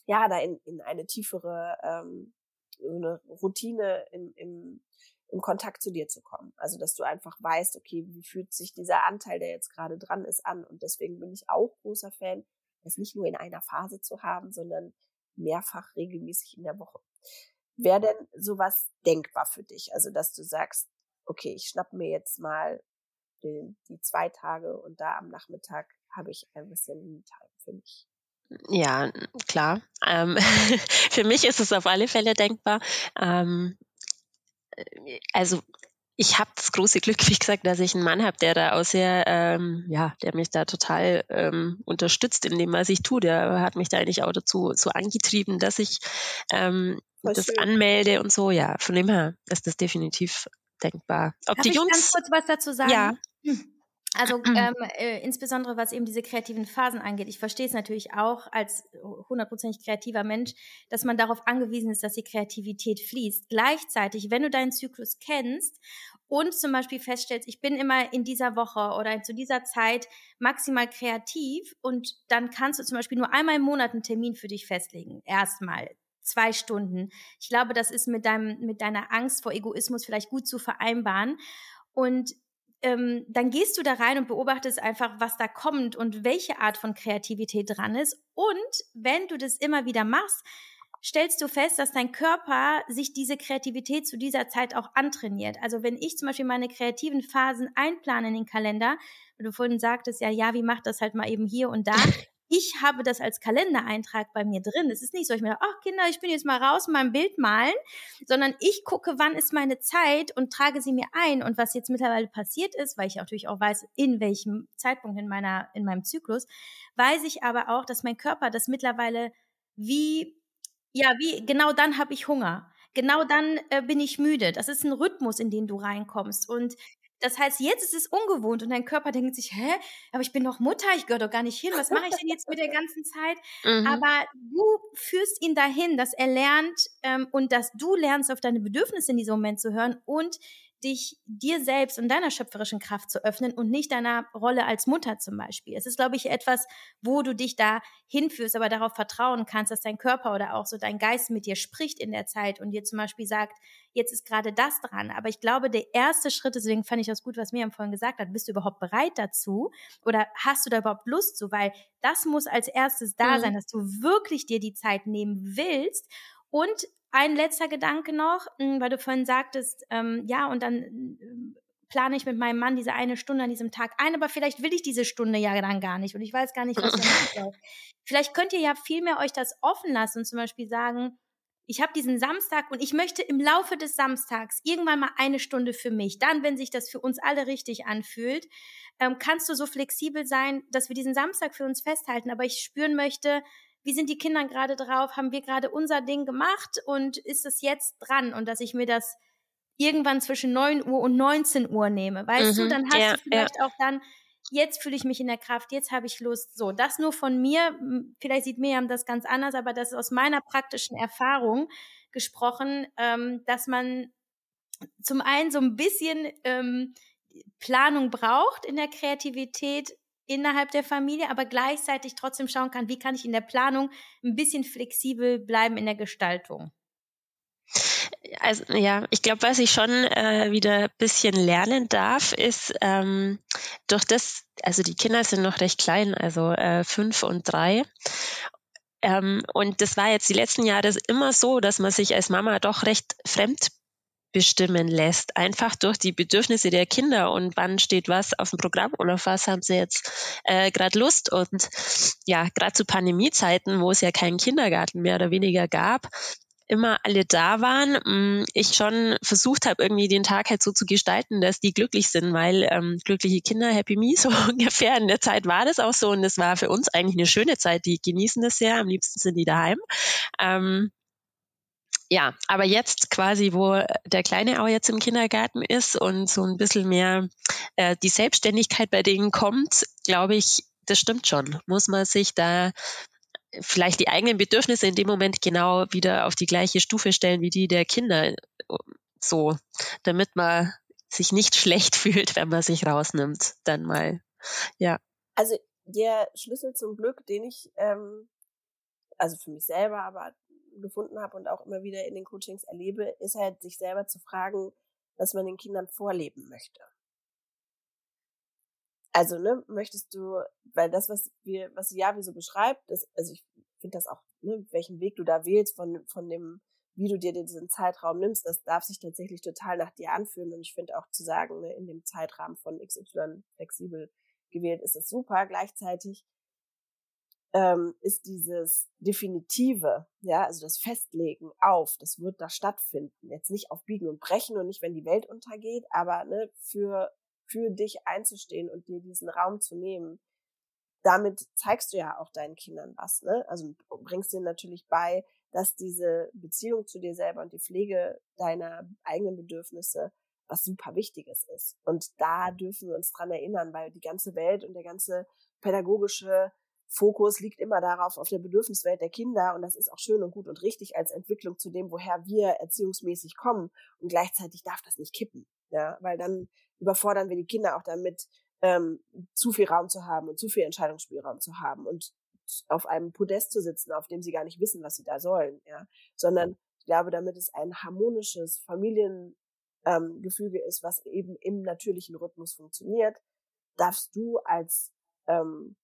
ja da in, in eine tiefere ähm, so eine Routine im, im, im Kontakt zu dir zu kommen. Also dass du einfach weißt, okay, wie fühlt sich dieser Anteil, der jetzt gerade dran ist, an. Und deswegen bin ich auch großer Fan, das nicht nur in einer Phase zu haben, sondern mehrfach regelmäßig in der Woche. Wäre denn sowas denkbar für dich? Also dass du sagst, okay, ich schnapp mir jetzt mal den, die zwei Tage und da am Nachmittag habe ich ein bisschen Me-Time für mich. Ja, klar. Ähm, für mich ist es auf alle Fälle denkbar. Ähm, äh, also ich habe das große Glück, wie gesagt, dass ich einen Mann habe, der da auch sehr, ähm, ja, der mich da total ähm, unterstützt in dem, was ich tue. Der hat mich da eigentlich auch dazu so angetrieben, dass ich ähm, das schön. anmelde und so. Ja, von dem her ist das definitiv denkbar. Ob Darf die ich Jungs ganz kurz was dazu sagen? Ja. Also ähm, äh, insbesondere was eben diese kreativen Phasen angeht. Ich verstehe es natürlich auch als hundertprozentig kreativer Mensch, dass man darauf angewiesen ist, dass die Kreativität fließt. Gleichzeitig, wenn du deinen Zyklus kennst und zum Beispiel feststellst, ich bin immer in dieser Woche oder zu dieser Zeit maximal kreativ und dann kannst du zum Beispiel nur einmal im Monat einen Termin für dich festlegen. Erstmal zwei Stunden. Ich glaube, das ist mit deinem, mit deiner Angst vor Egoismus vielleicht gut zu vereinbaren. Und ähm, dann gehst du da rein und beobachtest einfach, was da kommt und welche Art von Kreativität dran ist. Und wenn du das immer wieder machst, stellst du fest, dass dein Körper sich diese Kreativität zu dieser Zeit auch antrainiert. Also wenn ich zum Beispiel meine kreativen Phasen einplane in den Kalender, du vorhin sagtest, ja, ja, wie macht das halt mal eben hier und da, ich habe das als Kalendereintrag bei mir drin. Es ist nicht so, ich mir, ach Kinder, ich bin jetzt mal raus, mein Bild malen, sondern ich gucke, wann ist meine Zeit und trage sie mir ein. Und was jetzt mittlerweile passiert ist, weil ich natürlich auch weiß, in welchem Zeitpunkt in meiner, in meinem Zyklus, weiß ich aber auch, dass mein Körper das mittlerweile wie, ja, wie, genau dann habe ich Hunger. Genau dann äh, bin ich müde. Das ist ein Rhythmus, in den du reinkommst. Und das heißt, jetzt ist es ungewohnt und dein Körper denkt sich, hä, aber ich bin doch Mutter, ich gehöre doch gar nicht hin, was mache ich denn jetzt mit der ganzen Zeit? Mhm. Aber du führst ihn dahin, dass er lernt ähm, und dass du lernst, auf deine Bedürfnisse in diesem Moment zu hören und dich dir selbst und deiner schöpferischen Kraft zu öffnen und nicht deiner Rolle als Mutter zum Beispiel. Es ist, glaube ich, etwas, wo du dich da hinführst, aber darauf vertrauen kannst, dass dein Körper oder auch so dein Geist mit dir spricht in der Zeit und dir zum Beispiel sagt, jetzt ist gerade das dran. Aber ich glaube, der erste Schritt, deswegen fand ich das gut, was Miriam vorhin gesagt hat, bist du überhaupt bereit dazu oder hast du da überhaupt Lust zu? Weil das muss als erstes da mhm. sein, dass du wirklich dir die Zeit nehmen willst und ein letzter Gedanke noch, hm, weil du vorhin sagtest, ähm, ja, und dann äh, plane ich mit meinem Mann diese eine Stunde an diesem Tag ein, aber vielleicht will ich diese Stunde ja dann gar nicht und ich weiß gar nicht, was da läuft. Vielleicht könnt ihr ja viel mehr euch das offen lassen und zum Beispiel sagen, ich habe diesen Samstag und ich möchte im Laufe des Samstags irgendwann mal eine Stunde für mich. Dann, wenn sich das für uns alle richtig anfühlt, ähm, kannst du so flexibel sein, dass wir diesen Samstag für uns festhalten. Aber ich spüren möchte, wie sind die Kinder gerade drauf? Haben wir gerade unser Ding gemacht und ist es jetzt dran? Und dass ich mir das irgendwann zwischen 9 Uhr und 19 Uhr nehme. Weißt mhm, du, dann hast ja, du vielleicht ja. auch dann, jetzt fühle ich mich in der Kraft, jetzt habe ich Lust. So, das nur von mir. Vielleicht sieht Miriam das ganz anders, aber das ist aus meiner praktischen Erfahrung gesprochen, ähm, dass man zum einen so ein bisschen ähm, Planung braucht in der Kreativität, innerhalb der Familie, aber gleichzeitig trotzdem schauen kann, wie kann ich in der Planung ein bisschen flexibel bleiben in der Gestaltung. Also ja, ich glaube, was ich schon äh, wieder ein bisschen lernen darf, ist ähm, durch das, also die Kinder sind noch recht klein, also äh, fünf und drei. Ähm, und das war jetzt die letzten Jahre immer so, dass man sich als Mama doch recht fremd bestimmen lässt, einfach durch die Bedürfnisse der Kinder und wann steht was auf dem Programm und auf was haben sie jetzt äh, gerade Lust. Und ja, gerade zu Pandemiezeiten, wo es ja keinen Kindergarten mehr oder weniger gab, immer alle da waren, mm, ich schon versucht habe, irgendwie den Tag halt so zu gestalten, dass die glücklich sind, weil ähm, glückliche Kinder, Happy Me, so ungefähr in der Zeit war das auch so und das war für uns eigentlich eine schöne Zeit. Die genießen das sehr, am liebsten sind die daheim. Ähm, ja, aber jetzt quasi, wo der Kleine auch jetzt im Kindergarten ist und so ein bisschen mehr äh, die Selbstständigkeit bei denen kommt, glaube ich, das stimmt schon. Muss man sich da vielleicht die eigenen Bedürfnisse in dem Moment genau wieder auf die gleiche Stufe stellen wie die der Kinder. So, damit man sich nicht schlecht fühlt, wenn man sich rausnimmt, dann mal. Ja. Also der Schlüssel zum Glück, den ich ähm, also für mich selber, aber gefunden habe und auch immer wieder in den Coachings erlebe, ist halt sich selber zu fragen, was man den Kindern vorleben möchte. Also, ne, möchtest du, weil das, was wir, was Javi so beschreibt, das, also ich finde das auch, ne, welchen Weg du da wählst von, von dem, wie du dir diesen Zeitraum nimmst, das darf sich tatsächlich total nach dir anfühlen. Und ich finde auch zu sagen, ne, in dem Zeitrahmen von XY flexibel gewählt ist es super. Gleichzeitig ähm, ist dieses Definitive, ja, also das Festlegen auf, das wird da stattfinden. Jetzt nicht auf Biegen und Brechen und nicht, wenn die Welt untergeht, aber ne, für, für dich einzustehen und dir diesen Raum zu nehmen. Damit zeigst du ja auch deinen Kindern was, ne? Also bringst denen natürlich bei, dass diese Beziehung zu dir selber und die Pflege deiner eigenen Bedürfnisse was super Wichtiges ist. Und da dürfen wir uns dran erinnern, weil die ganze Welt und der ganze pädagogische Fokus liegt immer darauf, auf der Bedürfniswelt der Kinder. Und das ist auch schön und gut und richtig als Entwicklung zu dem, woher wir erziehungsmäßig kommen. Und gleichzeitig darf das nicht kippen. Ja, weil dann überfordern wir die Kinder auch damit, ähm, zu viel Raum zu haben und zu viel Entscheidungsspielraum zu haben und auf einem Podest zu sitzen, auf dem sie gar nicht wissen, was sie da sollen, ja, sondern ich glaube, damit es ein harmonisches Familiengefüge ähm, ist, was eben im natürlichen Rhythmus funktioniert, darfst du als ähm,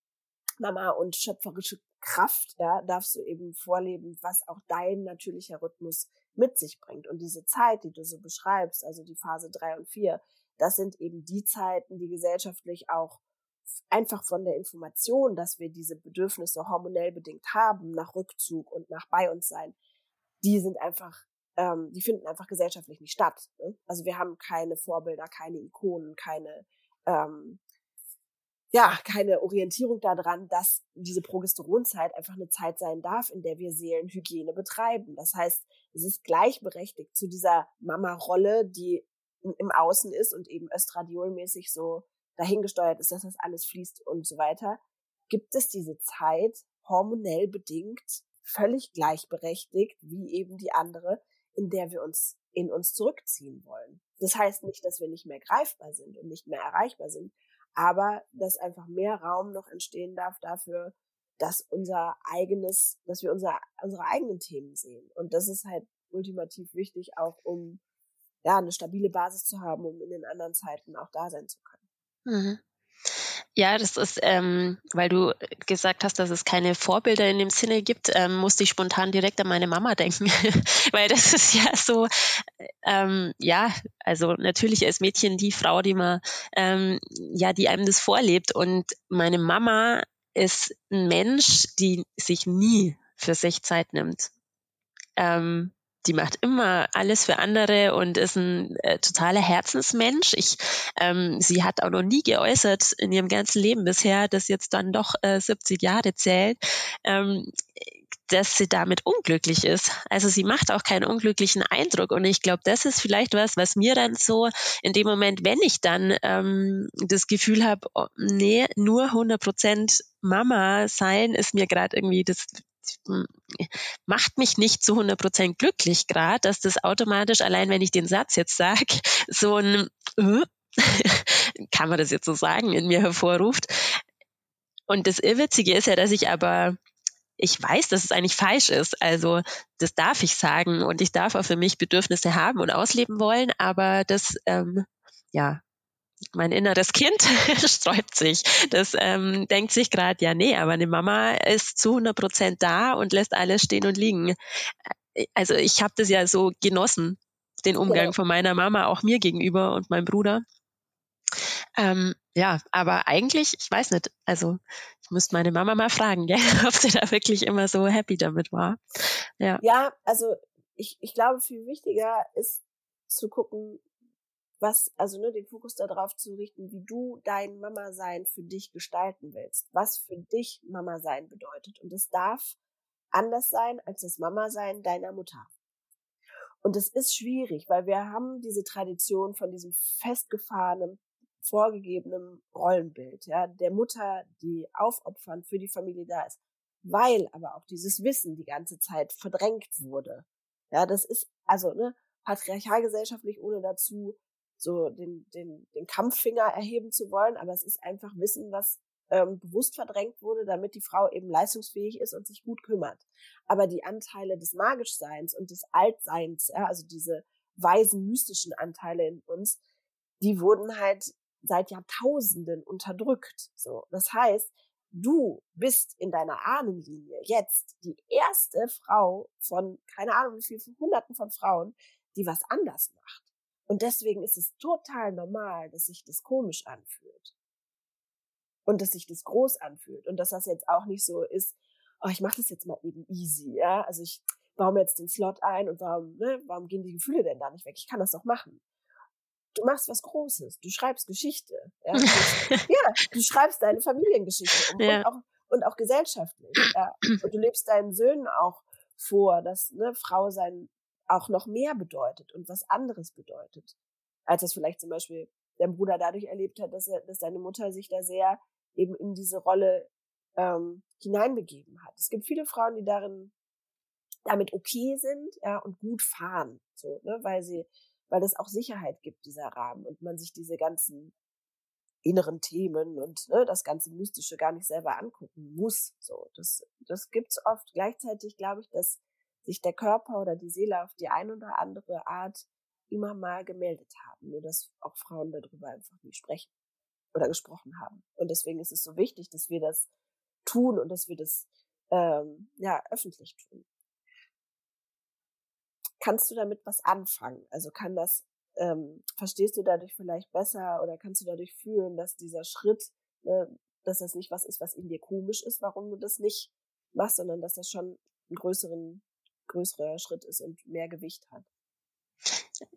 Mama und schöpferische Kraft, ja, darfst du eben vorleben, was auch dein natürlicher Rhythmus mit sich bringt. Und diese Zeit, die du so beschreibst, also die Phase drei und vier, das sind eben die Zeiten, die gesellschaftlich auch einfach von der Information, dass wir diese Bedürfnisse hormonell bedingt haben, nach Rückzug und nach bei uns sein, die sind einfach, ähm, die finden einfach gesellschaftlich nicht statt. Ne? Also wir haben keine Vorbilder, keine Ikonen, keine ähm, ja, keine Orientierung daran, dass diese Progesteronzeit einfach eine Zeit sein darf, in der wir Seelenhygiene betreiben. Das heißt, es ist gleichberechtigt zu dieser Mama-Rolle, die im Außen ist und eben östradiolmäßig so dahingesteuert ist, dass das alles fließt und so weiter, gibt es diese Zeit hormonell bedingt völlig gleichberechtigt wie eben die andere, in der wir uns in uns zurückziehen wollen. Das heißt nicht, dass wir nicht mehr greifbar sind und nicht mehr erreichbar sind, aber dass einfach mehr Raum noch entstehen darf dafür, dass unser eigenes, dass wir unser, unsere eigenen Themen sehen. Und das ist halt ultimativ wichtig, auch um ja eine stabile Basis zu haben, um in den anderen Zeiten auch da sein zu können. Mhm. Ja, das ist, ähm, weil du gesagt hast, dass es keine Vorbilder in dem Sinne gibt, ähm, musste ich spontan direkt an meine Mama denken, weil das ist ja so, ähm, ja, also natürlich als Mädchen die Frau, die man, ähm, ja, die einem das vorlebt und meine Mama ist ein Mensch, die sich nie für sich Zeit nimmt. Ähm, die macht immer alles für andere und ist ein äh, totaler Herzensmensch. Ich, ähm, sie hat auch noch nie geäußert in ihrem ganzen Leben bisher, dass jetzt dann doch äh, 70 Jahre zählt, ähm, dass sie damit unglücklich ist. Also sie macht auch keinen unglücklichen Eindruck. Und ich glaube, das ist vielleicht was, was mir dann so in dem Moment, wenn ich dann ähm, das Gefühl habe, oh, nee, nur 100 Prozent Mama sein ist mir gerade irgendwie das macht mich nicht zu 100% glücklich gerade, dass das automatisch, allein wenn ich den Satz jetzt sage, so ein, äh, kann man das jetzt so sagen, in mir hervorruft. Und das Irrwitzige ist ja, dass ich aber ich weiß, dass es eigentlich falsch ist. Also das darf ich sagen und ich darf auch für mich Bedürfnisse haben und ausleben wollen, aber das ähm, ja mein inneres Kind sträubt sich. Das ähm, denkt sich gerade, ja, nee, aber eine Mama ist zu 100 Prozent da und lässt alles stehen und liegen. Äh, also ich habe das ja so genossen, den Umgang ja. von meiner Mama auch mir gegenüber und meinem Bruder. Ähm, ja, aber eigentlich, ich weiß nicht, also ich müsste meine Mama mal fragen, gell, ob sie da wirklich immer so happy damit war. Ja, ja also ich, ich glaube, viel wichtiger ist zu gucken, was, also ne, den Fokus darauf zu richten, wie du dein Mama-Sein für dich gestalten willst, was für dich Mama-Sein bedeutet. Und es darf anders sein als das Mama-Sein deiner Mutter. Und es ist schwierig, weil wir haben diese Tradition von diesem festgefahrenen, vorgegebenen Rollenbild, ja, der Mutter, die aufopfernd für die Familie da ist, weil aber auch dieses Wissen die ganze Zeit verdrängt wurde. Ja, das ist also ne, patriarchalgesellschaftlich ohne dazu so den, den, den Kampffinger erheben zu wollen, aber es ist einfach Wissen, was ähm, bewusst verdrängt wurde, damit die Frau eben leistungsfähig ist und sich gut kümmert. Aber die Anteile des Magischseins und des Altseins, ja, also diese weisen, mystischen Anteile in uns, die wurden halt seit Jahrtausenden unterdrückt. So, das heißt, du bist in deiner Ahnenlinie jetzt die erste Frau von keine Ahnung wie viel Hunderten von Frauen, die was anders macht. Und deswegen ist es total normal, dass sich das komisch anfühlt. Und dass sich das groß anfühlt. Und dass das jetzt auch nicht so ist, oh, ich mache das jetzt mal eben easy, ja. Also ich baue mir jetzt den Slot ein und warum, ne, warum gehen die Gefühle denn da nicht weg? Ich kann das doch machen. Du machst was Großes, du schreibst Geschichte. Ja, du, ja, du schreibst deine Familiengeschichte um, ja. und, auch, und auch gesellschaftlich. Ja. Und du lebst deinen Söhnen auch vor, dass ne, Frau sein auch noch mehr bedeutet und was anderes bedeutet, als das vielleicht zum Beispiel dein Bruder dadurch erlebt hat, dass er, dass seine Mutter sich da sehr eben in diese Rolle ähm, hineinbegeben hat. Es gibt viele Frauen, die darin damit okay sind, ja, und gut fahren, so, ne, weil sie, weil das auch Sicherheit gibt, dieser Rahmen, und man sich diese ganzen inneren Themen und ne, das ganze Mystische gar nicht selber angucken muss. So, das, das gibt's oft. Gleichzeitig glaube ich, dass sich der Körper oder die Seele auf die ein oder andere Art immer mal gemeldet haben, nur dass auch Frauen darüber einfach nie sprechen oder gesprochen haben. Und deswegen ist es so wichtig, dass wir das tun und dass wir das ähm, ja öffentlich tun. Kannst du damit was anfangen? Also kann das ähm, verstehst du dadurch vielleicht besser oder kannst du dadurch fühlen, dass dieser Schritt ne, dass das nicht was ist, was in dir komisch ist, warum du das nicht machst, sondern dass das schon ein größeren, größerer Schritt ist und mehr Gewicht hat.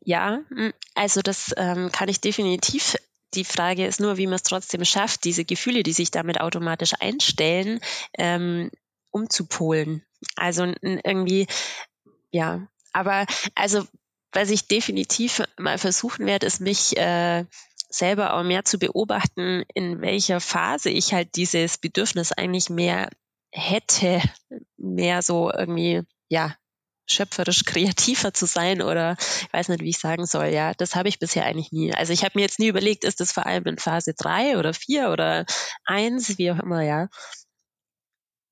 Ja, hm, also das ähm, kann ich definitiv. Die Frage ist nur, wie man es trotzdem schafft, diese Gefühle, die sich damit automatisch einstellen, ähm, umzupolen. Also irgendwie, ja, aber also was ich definitiv mal versuchen werde, ist mich äh, selber auch mehr zu beobachten, in welcher Phase ich halt dieses Bedürfnis eigentlich mehr hätte, mehr so irgendwie, ja, schöpferisch kreativer zu sein oder ich weiß nicht, wie ich sagen soll. Ja, das habe ich bisher eigentlich nie. Also ich habe mir jetzt nie überlegt, ist das vor allem in Phase drei oder vier oder eins, wie auch immer, ja.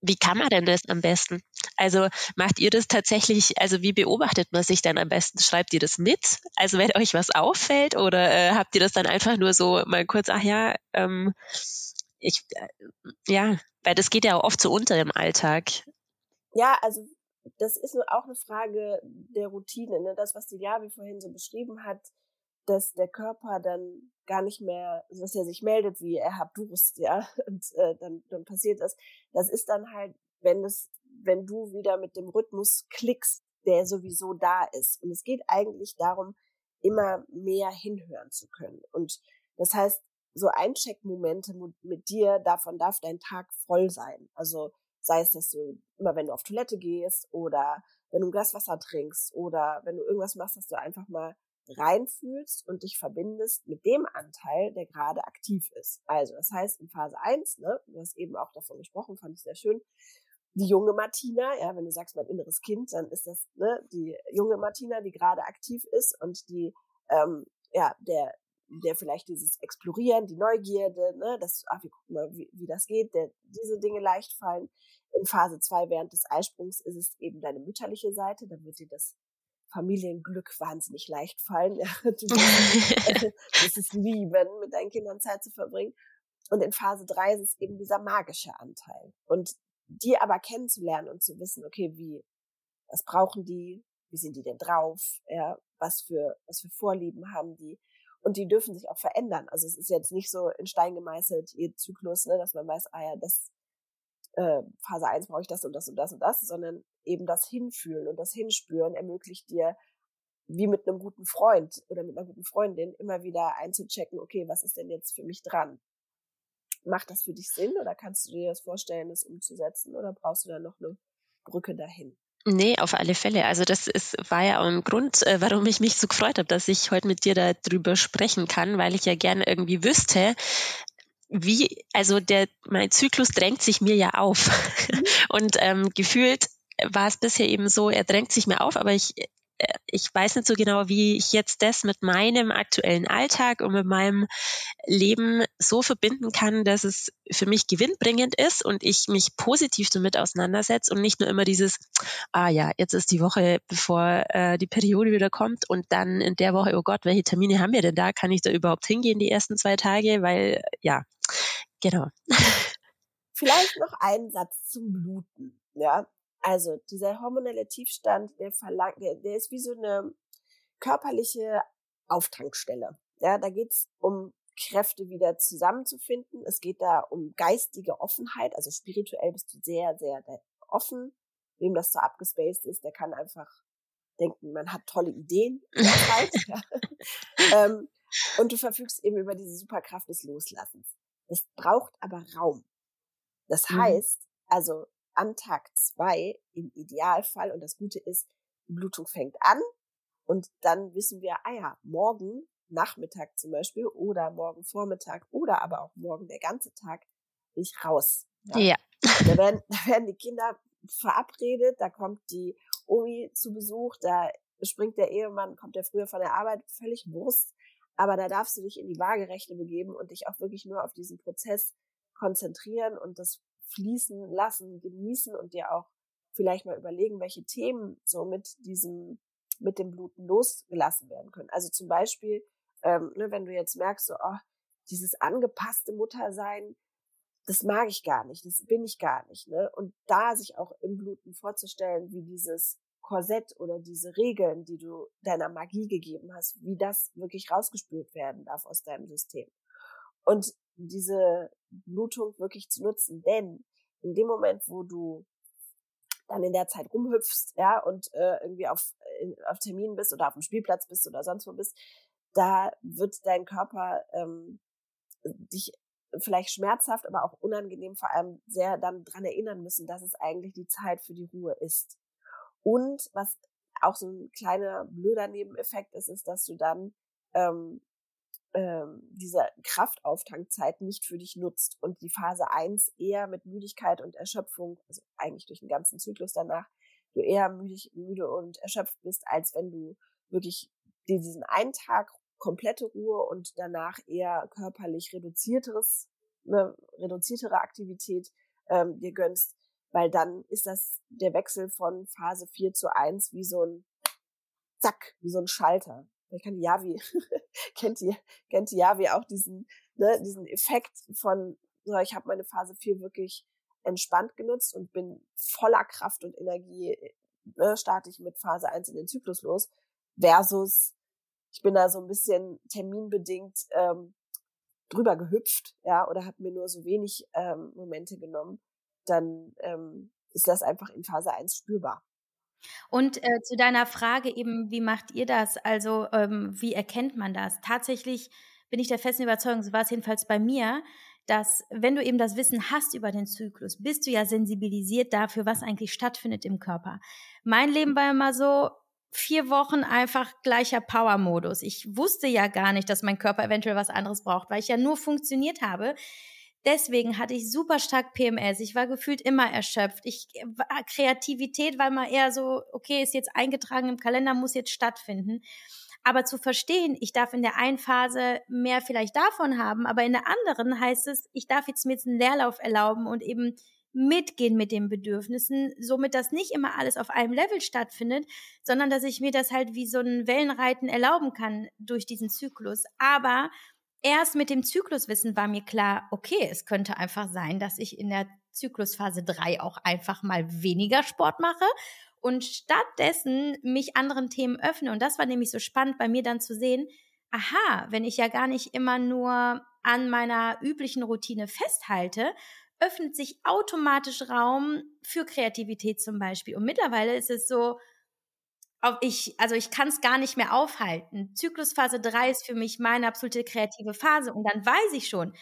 Wie kann man denn das am besten? Also macht ihr das tatsächlich, also wie beobachtet man sich dann am besten? Schreibt ihr das mit? Also wenn euch was auffällt oder äh, habt ihr das dann einfach nur so mal kurz, ach ja, ähm, ich, äh, ja, weil das geht ja auch oft so unter im Alltag. Ja, also das ist auch eine Frage der Routine. Ne? Das, was die Javi vorhin so beschrieben hat, dass der Körper dann gar nicht mehr, dass er sich meldet, wie er hat Durst, ja, und äh, dann, dann passiert das. Das ist dann halt, wenn es, wenn du wieder mit dem Rhythmus klickst, der sowieso da ist. Und es geht eigentlich darum, immer mehr hinhören zu können. Und das heißt, so Eincheckmomente mit dir, davon darf dein Tag voll sein. Also sei es, dass du immer, wenn du auf Toilette gehst oder wenn du ein Glas Wasser trinkst oder wenn du irgendwas machst, dass du einfach mal reinfühlst und dich verbindest mit dem Anteil, der gerade aktiv ist. Also, das heißt, in Phase 1, ne, du hast eben auch davon gesprochen, fand ich sehr schön, die junge Martina, ja, wenn du sagst mein inneres Kind, dann ist das ne, die junge Martina, die gerade aktiv ist und die ähm, ja der der vielleicht dieses Explorieren, die Neugierde, ne, das, ach, wir gucken mal, wie, wie das geht, der diese Dinge leicht fallen. In Phase 2 während des Eisprungs ist es eben deine mütterliche Seite, dann wird dir das Familienglück wahnsinnig leicht fallen. Wirst es lieben, mit deinen Kindern Zeit zu verbringen. Und in Phase 3 ist es eben dieser magische Anteil. Und die aber kennenzulernen und zu wissen, okay, wie, was brauchen die? Wie sind die denn drauf? Ja, was für, was für Vorlieben haben die? Und die dürfen sich auch verändern. Also es ist jetzt nicht so in Stein gemeißelt, ihr Zyklus, ne, dass man weiß, ah ja, das äh, Phase 1 brauche ich das und das und das und das, sondern eben das Hinfühlen und das Hinspüren ermöglicht dir, wie mit einem guten Freund oder mit einer guten Freundin, immer wieder einzuchecken, okay, was ist denn jetzt für mich dran? Macht das für dich Sinn oder kannst du dir das vorstellen, das umzusetzen oder brauchst du da noch eine Brücke dahin? Nee, auf alle Fälle. Also das ist, war ja auch ein Grund, äh, warum ich mich so gefreut habe, dass ich heute mit dir darüber sprechen kann, weil ich ja gerne irgendwie wüsste, wie, also der, mein Zyklus drängt sich mir ja auf. Mhm. Und ähm, gefühlt war es bisher eben so, er drängt sich mir auf, aber ich ich weiß nicht so genau, wie ich jetzt das mit meinem aktuellen Alltag und mit meinem Leben so verbinden kann, dass es für mich gewinnbringend ist und ich mich positiv damit auseinandersetze und nicht nur immer dieses, ah ja, jetzt ist die Woche, bevor äh, die Periode wieder kommt und dann in der Woche, oh Gott, welche Termine haben wir denn da? Kann ich da überhaupt hingehen die ersten zwei Tage? Weil, ja, genau. Vielleicht noch einen Satz zum Bluten. Ja, also dieser hormonelle Tiefstand, der verlangt, der, der ist wie so eine körperliche Auftankstelle. Ja, da geht's um Kräfte wieder zusammenzufinden. Es geht da um geistige Offenheit, also spirituell bist du sehr, sehr offen. Wem das so abgespaced ist, der kann einfach denken, man hat tolle Ideen ähm, und du verfügst eben über diese Superkraft des Loslassens. Es braucht aber Raum. Das mhm. heißt, also an Tag zwei im Idealfall, und das Gute ist, die Blutung fängt an und dann wissen wir, ah ja, morgen Nachmittag zum Beispiel oder morgen Vormittag oder aber auch morgen der ganze Tag bin ich raus. Ja. ja. Da, werden, da werden die Kinder verabredet, da kommt die Omi zu Besuch, da springt der Ehemann, kommt der früher von der Arbeit, völlig Wurst. Aber da darfst du dich in die Waagerechte begeben und dich auch wirklich nur auf diesen Prozess konzentrieren und das fließen lassen, genießen und dir auch vielleicht mal überlegen, welche Themen so mit diesem, mit dem Bluten losgelassen werden können. Also zum Beispiel, ähm, ne, wenn du jetzt merkst, so, oh, dieses angepasste Muttersein, das mag ich gar nicht, das bin ich gar nicht, ne? Und da sich auch im Bluten vorzustellen, wie dieses Korsett oder diese Regeln, die du deiner Magie gegeben hast, wie das wirklich rausgespült werden darf aus deinem System. Und diese Blutung wirklich zu nutzen. Denn in dem Moment, wo du dann in der Zeit rumhüpfst, ja, und äh, irgendwie auf, in, auf Terminen bist oder auf dem Spielplatz bist oder sonst wo bist, da wird dein Körper ähm, dich vielleicht schmerzhaft, aber auch unangenehm vor allem sehr dann dran erinnern müssen, dass es eigentlich die Zeit für die Ruhe ist. Und was auch so ein kleiner blöder Nebeneffekt ist, ist, dass du dann ähm, ähm, diese Kraftauftankzeit nicht für dich nutzt und die Phase 1 eher mit Müdigkeit und Erschöpfung, also eigentlich durch den ganzen Zyklus danach, du eher müdig, müde und erschöpft bist, als wenn du wirklich diesen einen Tag komplette Ruhe und danach eher körperlich reduzierteres, eine reduziertere Aktivität ähm, dir gönnst, weil dann ist das der Wechsel von Phase 4 zu 1 wie so ein Zack, wie so ein Schalter. Ich kann Yavi, kennt die, kennt die Yavi auch diesen, ne, diesen Effekt von, so, ich habe meine Phase 4 wirklich entspannt genutzt und bin voller Kraft und Energie, ne, starte ich mit Phase 1 in den Zyklus los, versus ich bin da so ein bisschen terminbedingt ähm, drüber gehüpft, ja, oder habe mir nur so wenig ähm, Momente genommen, dann ähm, ist das einfach in Phase 1 spürbar. Und äh, zu deiner Frage eben, wie macht ihr das? Also ähm, wie erkennt man das? Tatsächlich bin ich der festen Überzeugung, so war es jedenfalls bei mir, dass wenn du eben das Wissen hast über den Zyklus, bist du ja sensibilisiert dafür, was eigentlich stattfindet im Körper. Mein Leben war immer so, vier Wochen einfach gleicher Power-Modus. Ich wusste ja gar nicht, dass mein Körper eventuell was anderes braucht, weil ich ja nur funktioniert habe. Deswegen hatte ich super stark PMS. Ich war gefühlt immer erschöpft. Ich war Kreativität war mal eher so, okay, ist jetzt eingetragen im Kalender, muss jetzt stattfinden. Aber zu verstehen, ich darf in der einen Phase mehr vielleicht davon haben, aber in der anderen heißt es, ich darf jetzt mir jetzt einen Leerlauf erlauben und eben mitgehen mit den Bedürfnissen, somit das nicht immer alles auf einem Level stattfindet, sondern dass ich mir das halt wie so ein Wellenreiten erlauben kann durch diesen Zyklus. Aber erst mit dem Zykluswissen war mir klar, okay, es könnte einfach sein, dass ich in der Zyklusphase 3 auch einfach mal weniger Sport mache und stattdessen mich anderen Themen öffne. Und das war nämlich so spannend bei mir dann zu sehen, aha, wenn ich ja gar nicht immer nur an meiner üblichen Routine festhalte, öffnet sich automatisch Raum für Kreativität zum Beispiel. Und mittlerweile ist es so, ich, also ich kann es gar nicht mehr aufhalten. Zyklusphase 3 ist für mich meine absolute kreative Phase und dann weiß ich schon,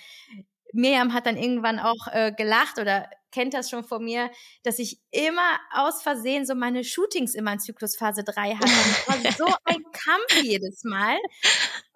Miriam hat dann irgendwann auch äh, gelacht oder kennt das schon von mir, dass ich immer aus Versehen so meine Shootings immer in Zyklusphase 3 hatte. das war so ein Kampf jedes Mal.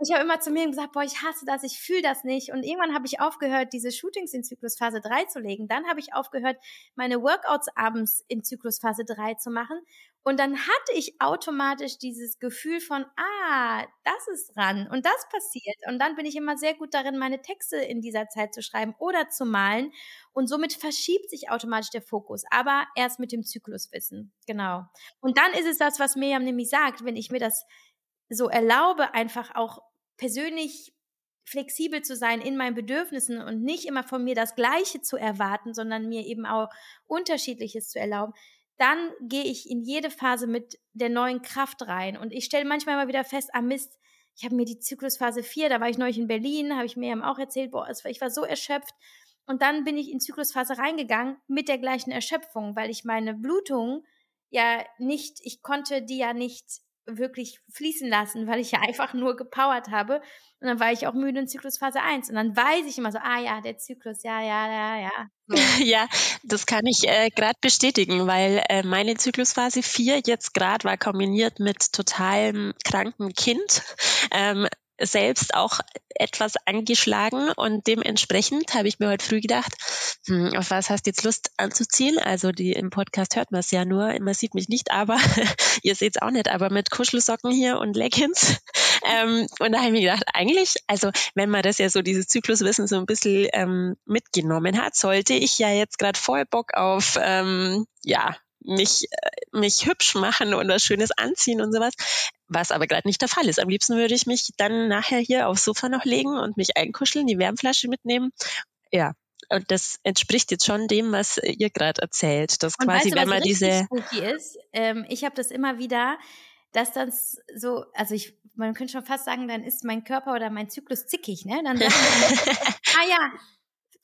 ich habe immer zu mir gesagt, boah, ich hasse das, ich fühle das nicht. Und irgendwann habe ich aufgehört, diese Shootings in Zyklusphase 3 zu legen. Dann habe ich aufgehört, meine Workouts abends in Zyklusphase 3 zu machen. Und dann hatte ich automatisch dieses Gefühl von, ah, das ist dran und das passiert. Und dann bin ich immer sehr gut darin, meine Texte in dieser Zeit zu schreiben oder zu malen. Und somit verschiebt sich automatisch der Fokus, aber erst mit dem Zykluswissen. Genau. Und dann ist es das, was Miriam nämlich sagt, wenn ich mir das so erlaube, einfach auch persönlich flexibel zu sein in meinen Bedürfnissen und nicht immer von mir das Gleiche zu erwarten, sondern mir eben auch unterschiedliches zu erlauben, dann gehe ich in jede Phase mit der neuen Kraft rein. Und ich stelle manchmal immer wieder fest, ah Mist, ich habe mir die Zyklusphase 4, da war ich neulich in Berlin, habe ich mir auch erzählt, boah, ich war so erschöpft. Und dann bin ich in Zyklusphase reingegangen mit der gleichen Erschöpfung, weil ich meine Blutung ja nicht, ich konnte die ja nicht wirklich fließen lassen, weil ich ja einfach nur gepowert habe. Und dann war ich auch müde in Zyklusphase 1. Und dann weiß ich immer so, ah ja, der Zyklus, ja, ja, ja, ja. Ja, das kann ich äh, gerade bestätigen, weil äh, meine Zyklusphase 4 jetzt gerade war kombiniert mit totalem kranken Kind. Ähm, selbst auch etwas angeschlagen und dementsprechend habe ich mir heute früh gedacht, hm, auf was hast du jetzt Lust anzuziehen? Also die im Podcast hört man es ja nur, man sieht mich nicht, aber ihr seht es auch nicht, aber mit Kuschelsocken hier und Leggings. Ähm, und da habe ich mir gedacht, eigentlich, also wenn man das ja so dieses Zykluswissen so ein bisschen ähm, mitgenommen hat, sollte ich ja jetzt gerade voll Bock auf ähm, ja mich, äh, mich hübsch machen und was Schönes anziehen und sowas. Was aber gerade nicht der Fall ist. Am liebsten würde ich mich dann nachher hier aufs Sofa noch legen und mich einkuscheln, die Wärmflasche mitnehmen. Ja, und das entspricht jetzt schon dem, was ihr gerade erzählt. Das und quasi, weißt du, wenn man diese. Ist? Ähm, ich habe das immer wieder, dass das so, also ich, man könnte schon fast sagen, dann ist mein Körper oder mein Zyklus zickig, ne? Dann sagen wir, ah ja,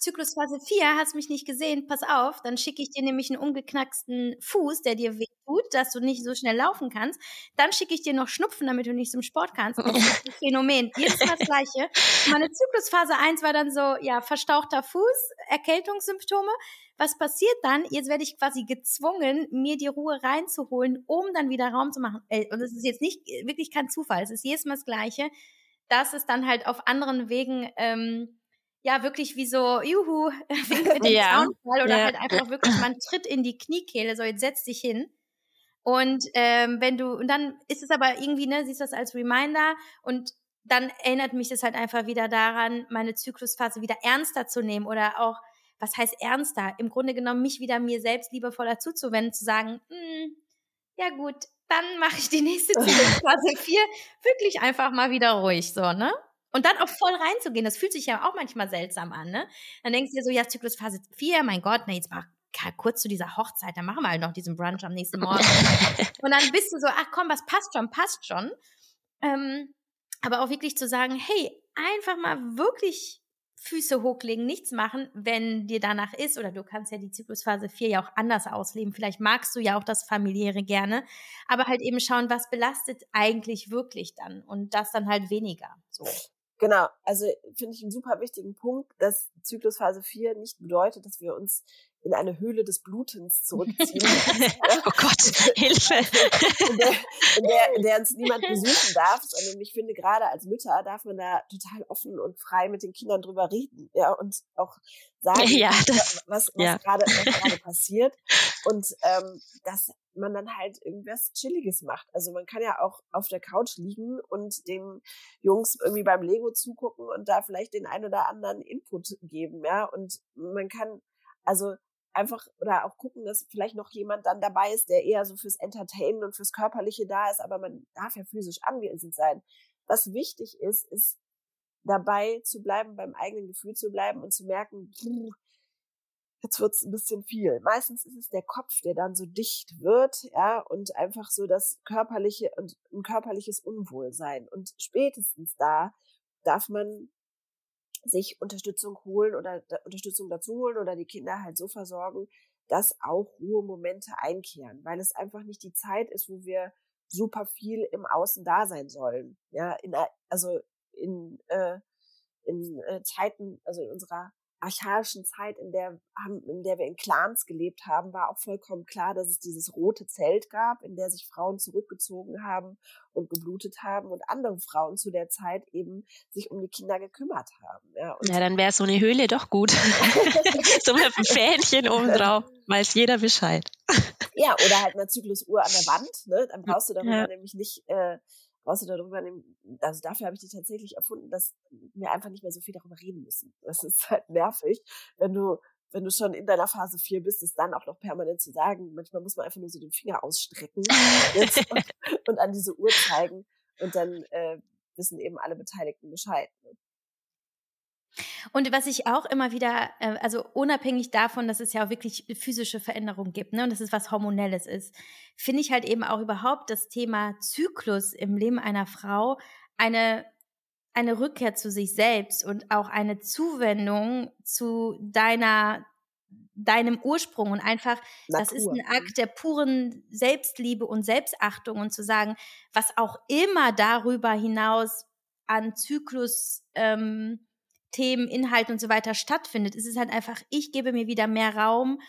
Zyklusphase 4, hast mich nicht gesehen, pass auf, dann schicke ich dir nämlich einen umgeknacksten Fuß, der dir wehtut, dass du nicht so schnell laufen kannst. Dann schicke ich dir noch Schnupfen, damit du nicht zum Sport kannst. Das ist ein Phänomen. Jetzt das Gleiche. Meine Zyklusphase 1 war dann so, ja, verstauchter Fuß, Erkältungssymptome. Was passiert dann? Jetzt werde ich quasi gezwungen, mir die Ruhe reinzuholen, um dann wieder Raum zu machen. Äh, und es ist jetzt nicht wirklich kein Zufall. Es ist jedes Mal das Gleiche, dass es dann halt auf anderen Wegen ähm, ja wirklich wie so, juhu, mit dem ja. Zaunfall oder ja. halt einfach wirklich, man tritt in die Kniekehle, so jetzt setz dich hin. Und ähm, wenn du, und dann ist es aber irgendwie, ne, siehst du das als Reminder und dann erinnert mich das halt einfach wieder daran, meine Zyklusphase wieder ernster zu nehmen oder auch, was heißt ernster? Im Grunde genommen mich wieder mir selbst liebevoller zuzuwenden, zu sagen, hm, ja gut, dann mache ich die nächste Zyklusphase 4 wirklich einfach mal wieder ruhig, so, ne? Und dann auch voll reinzugehen, das fühlt sich ja auch manchmal seltsam an, ne? Dann denkst du dir so, ja, Zyklusphase 4, mein Gott, na, jetzt mach kurz zu dieser Hochzeit, dann machen wir halt noch diesen Brunch am nächsten Morgen. und dann bist du so, ach komm, was passt schon, passt schon. Ähm, aber auch wirklich zu sagen, hey, einfach mal wirklich Füße hochlegen, nichts machen, wenn dir danach ist, oder du kannst ja die Zyklusphase 4 ja auch anders ausleben. Vielleicht magst du ja auch das familiäre gerne, aber halt eben schauen, was belastet eigentlich wirklich dann und das dann halt weniger. So. Genau, also finde ich einen super wichtigen Punkt, dass Zyklusphase 4 nicht bedeutet, dass wir uns in eine Höhle des Blutens zurückziehen. oh Gott, Hilfe! in, der, in, der, in der uns niemand besuchen darf, sondern ich finde, gerade als Mütter darf man da total offen und frei mit den Kindern drüber reden, ja, und auch sagen, ja, das, was, was ja. gerade passiert. Und ähm, dass man dann halt irgendwas Chilliges macht. Also man kann ja auch auf der Couch liegen und den Jungs irgendwie beim Lego zugucken und da vielleicht den ein oder anderen Input geben, ja. Und man kann also einfach oder auch gucken, dass vielleicht noch jemand dann dabei ist, der eher so fürs Entertainen und fürs Körperliche da ist, aber man darf ja physisch anwesend sein. Was wichtig ist, ist dabei zu bleiben, beim eigenen Gefühl zu bleiben und zu merken, jetzt wird's ein bisschen viel. Meistens ist es der Kopf, der dann so dicht wird, ja, und einfach so das körperliche und ein körperliches Unwohlsein. Und spätestens da darf man sich Unterstützung holen oder Unterstützung dazu holen oder die Kinder halt so versorgen, dass auch Ruhemomente einkehren, weil es einfach nicht die Zeit ist, wo wir super viel im Außen da sein sollen. Ja, in, also in, äh, in äh, Zeiten, also in unserer archaischen Zeit, in der, in der wir in Clans gelebt haben, war auch vollkommen klar, dass es dieses rote Zelt gab, in der sich Frauen zurückgezogen haben und geblutet haben und andere Frauen zu der Zeit eben sich um die Kinder gekümmert haben. Ja, ja dann wäre so eine Höhle doch gut. so mit einem Fähnchen oben drauf, weiß jeder Bescheid. ja, oder halt eine Zyklusuhr an der Wand, ne? Dann brauchst du darüber ja. nämlich nicht äh, brauchst du darüber nehmen, also dafür habe ich die tatsächlich erfunden, dass wir einfach nicht mehr so viel darüber reden müssen. Das ist halt nervig, wenn du, wenn du schon in deiner Phase 4 bist, es dann auch noch permanent zu sagen. Manchmal muss man einfach nur so den Finger ausstrecken und, und, an diese Uhr zeigen und dann äh, wissen eben alle Beteiligten Bescheid. Ne? Und was ich auch immer wieder, äh, also unabhängig davon, dass es ja auch wirklich physische Veränderungen gibt, ne, und dass es was Hormonelles ist, finde ich halt eben auch überhaupt das Thema Zyklus im Leben einer Frau eine, eine Rückkehr zu sich selbst und auch eine Zuwendung zu deiner, deinem Ursprung und einfach, Natur. das ist ein Akt der puren Selbstliebe und Selbstachtung und zu sagen, was auch immer darüber hinaus an Zyklus, ähm, Themen, Inhalten und so weiter stattfindet. Es ist halt einfach, ich gebe mir wieder mehr Raum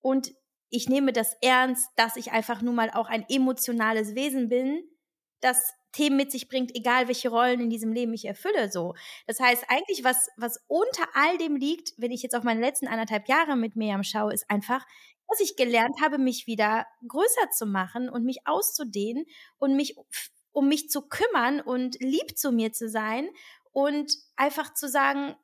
und ich nehme das ernst, dass ich einfach nun mal auch ein emotionales Wesen bin, das Themen mit sich bringt, egal welche Rollen in diesem Leben ich erfülle, so. Das heißt, eigentlich, was, was unter all dem liegt, wenn ich jetzt auf meine letzten anderthalb Jahre mit Miriam schaue, ist einfach, dass ich gelernt habe, mich wieder größer zu machen und mich auszudehnen und mich, um mich zu kümmern und lieb zu mir zu sein und einfach zu sagen,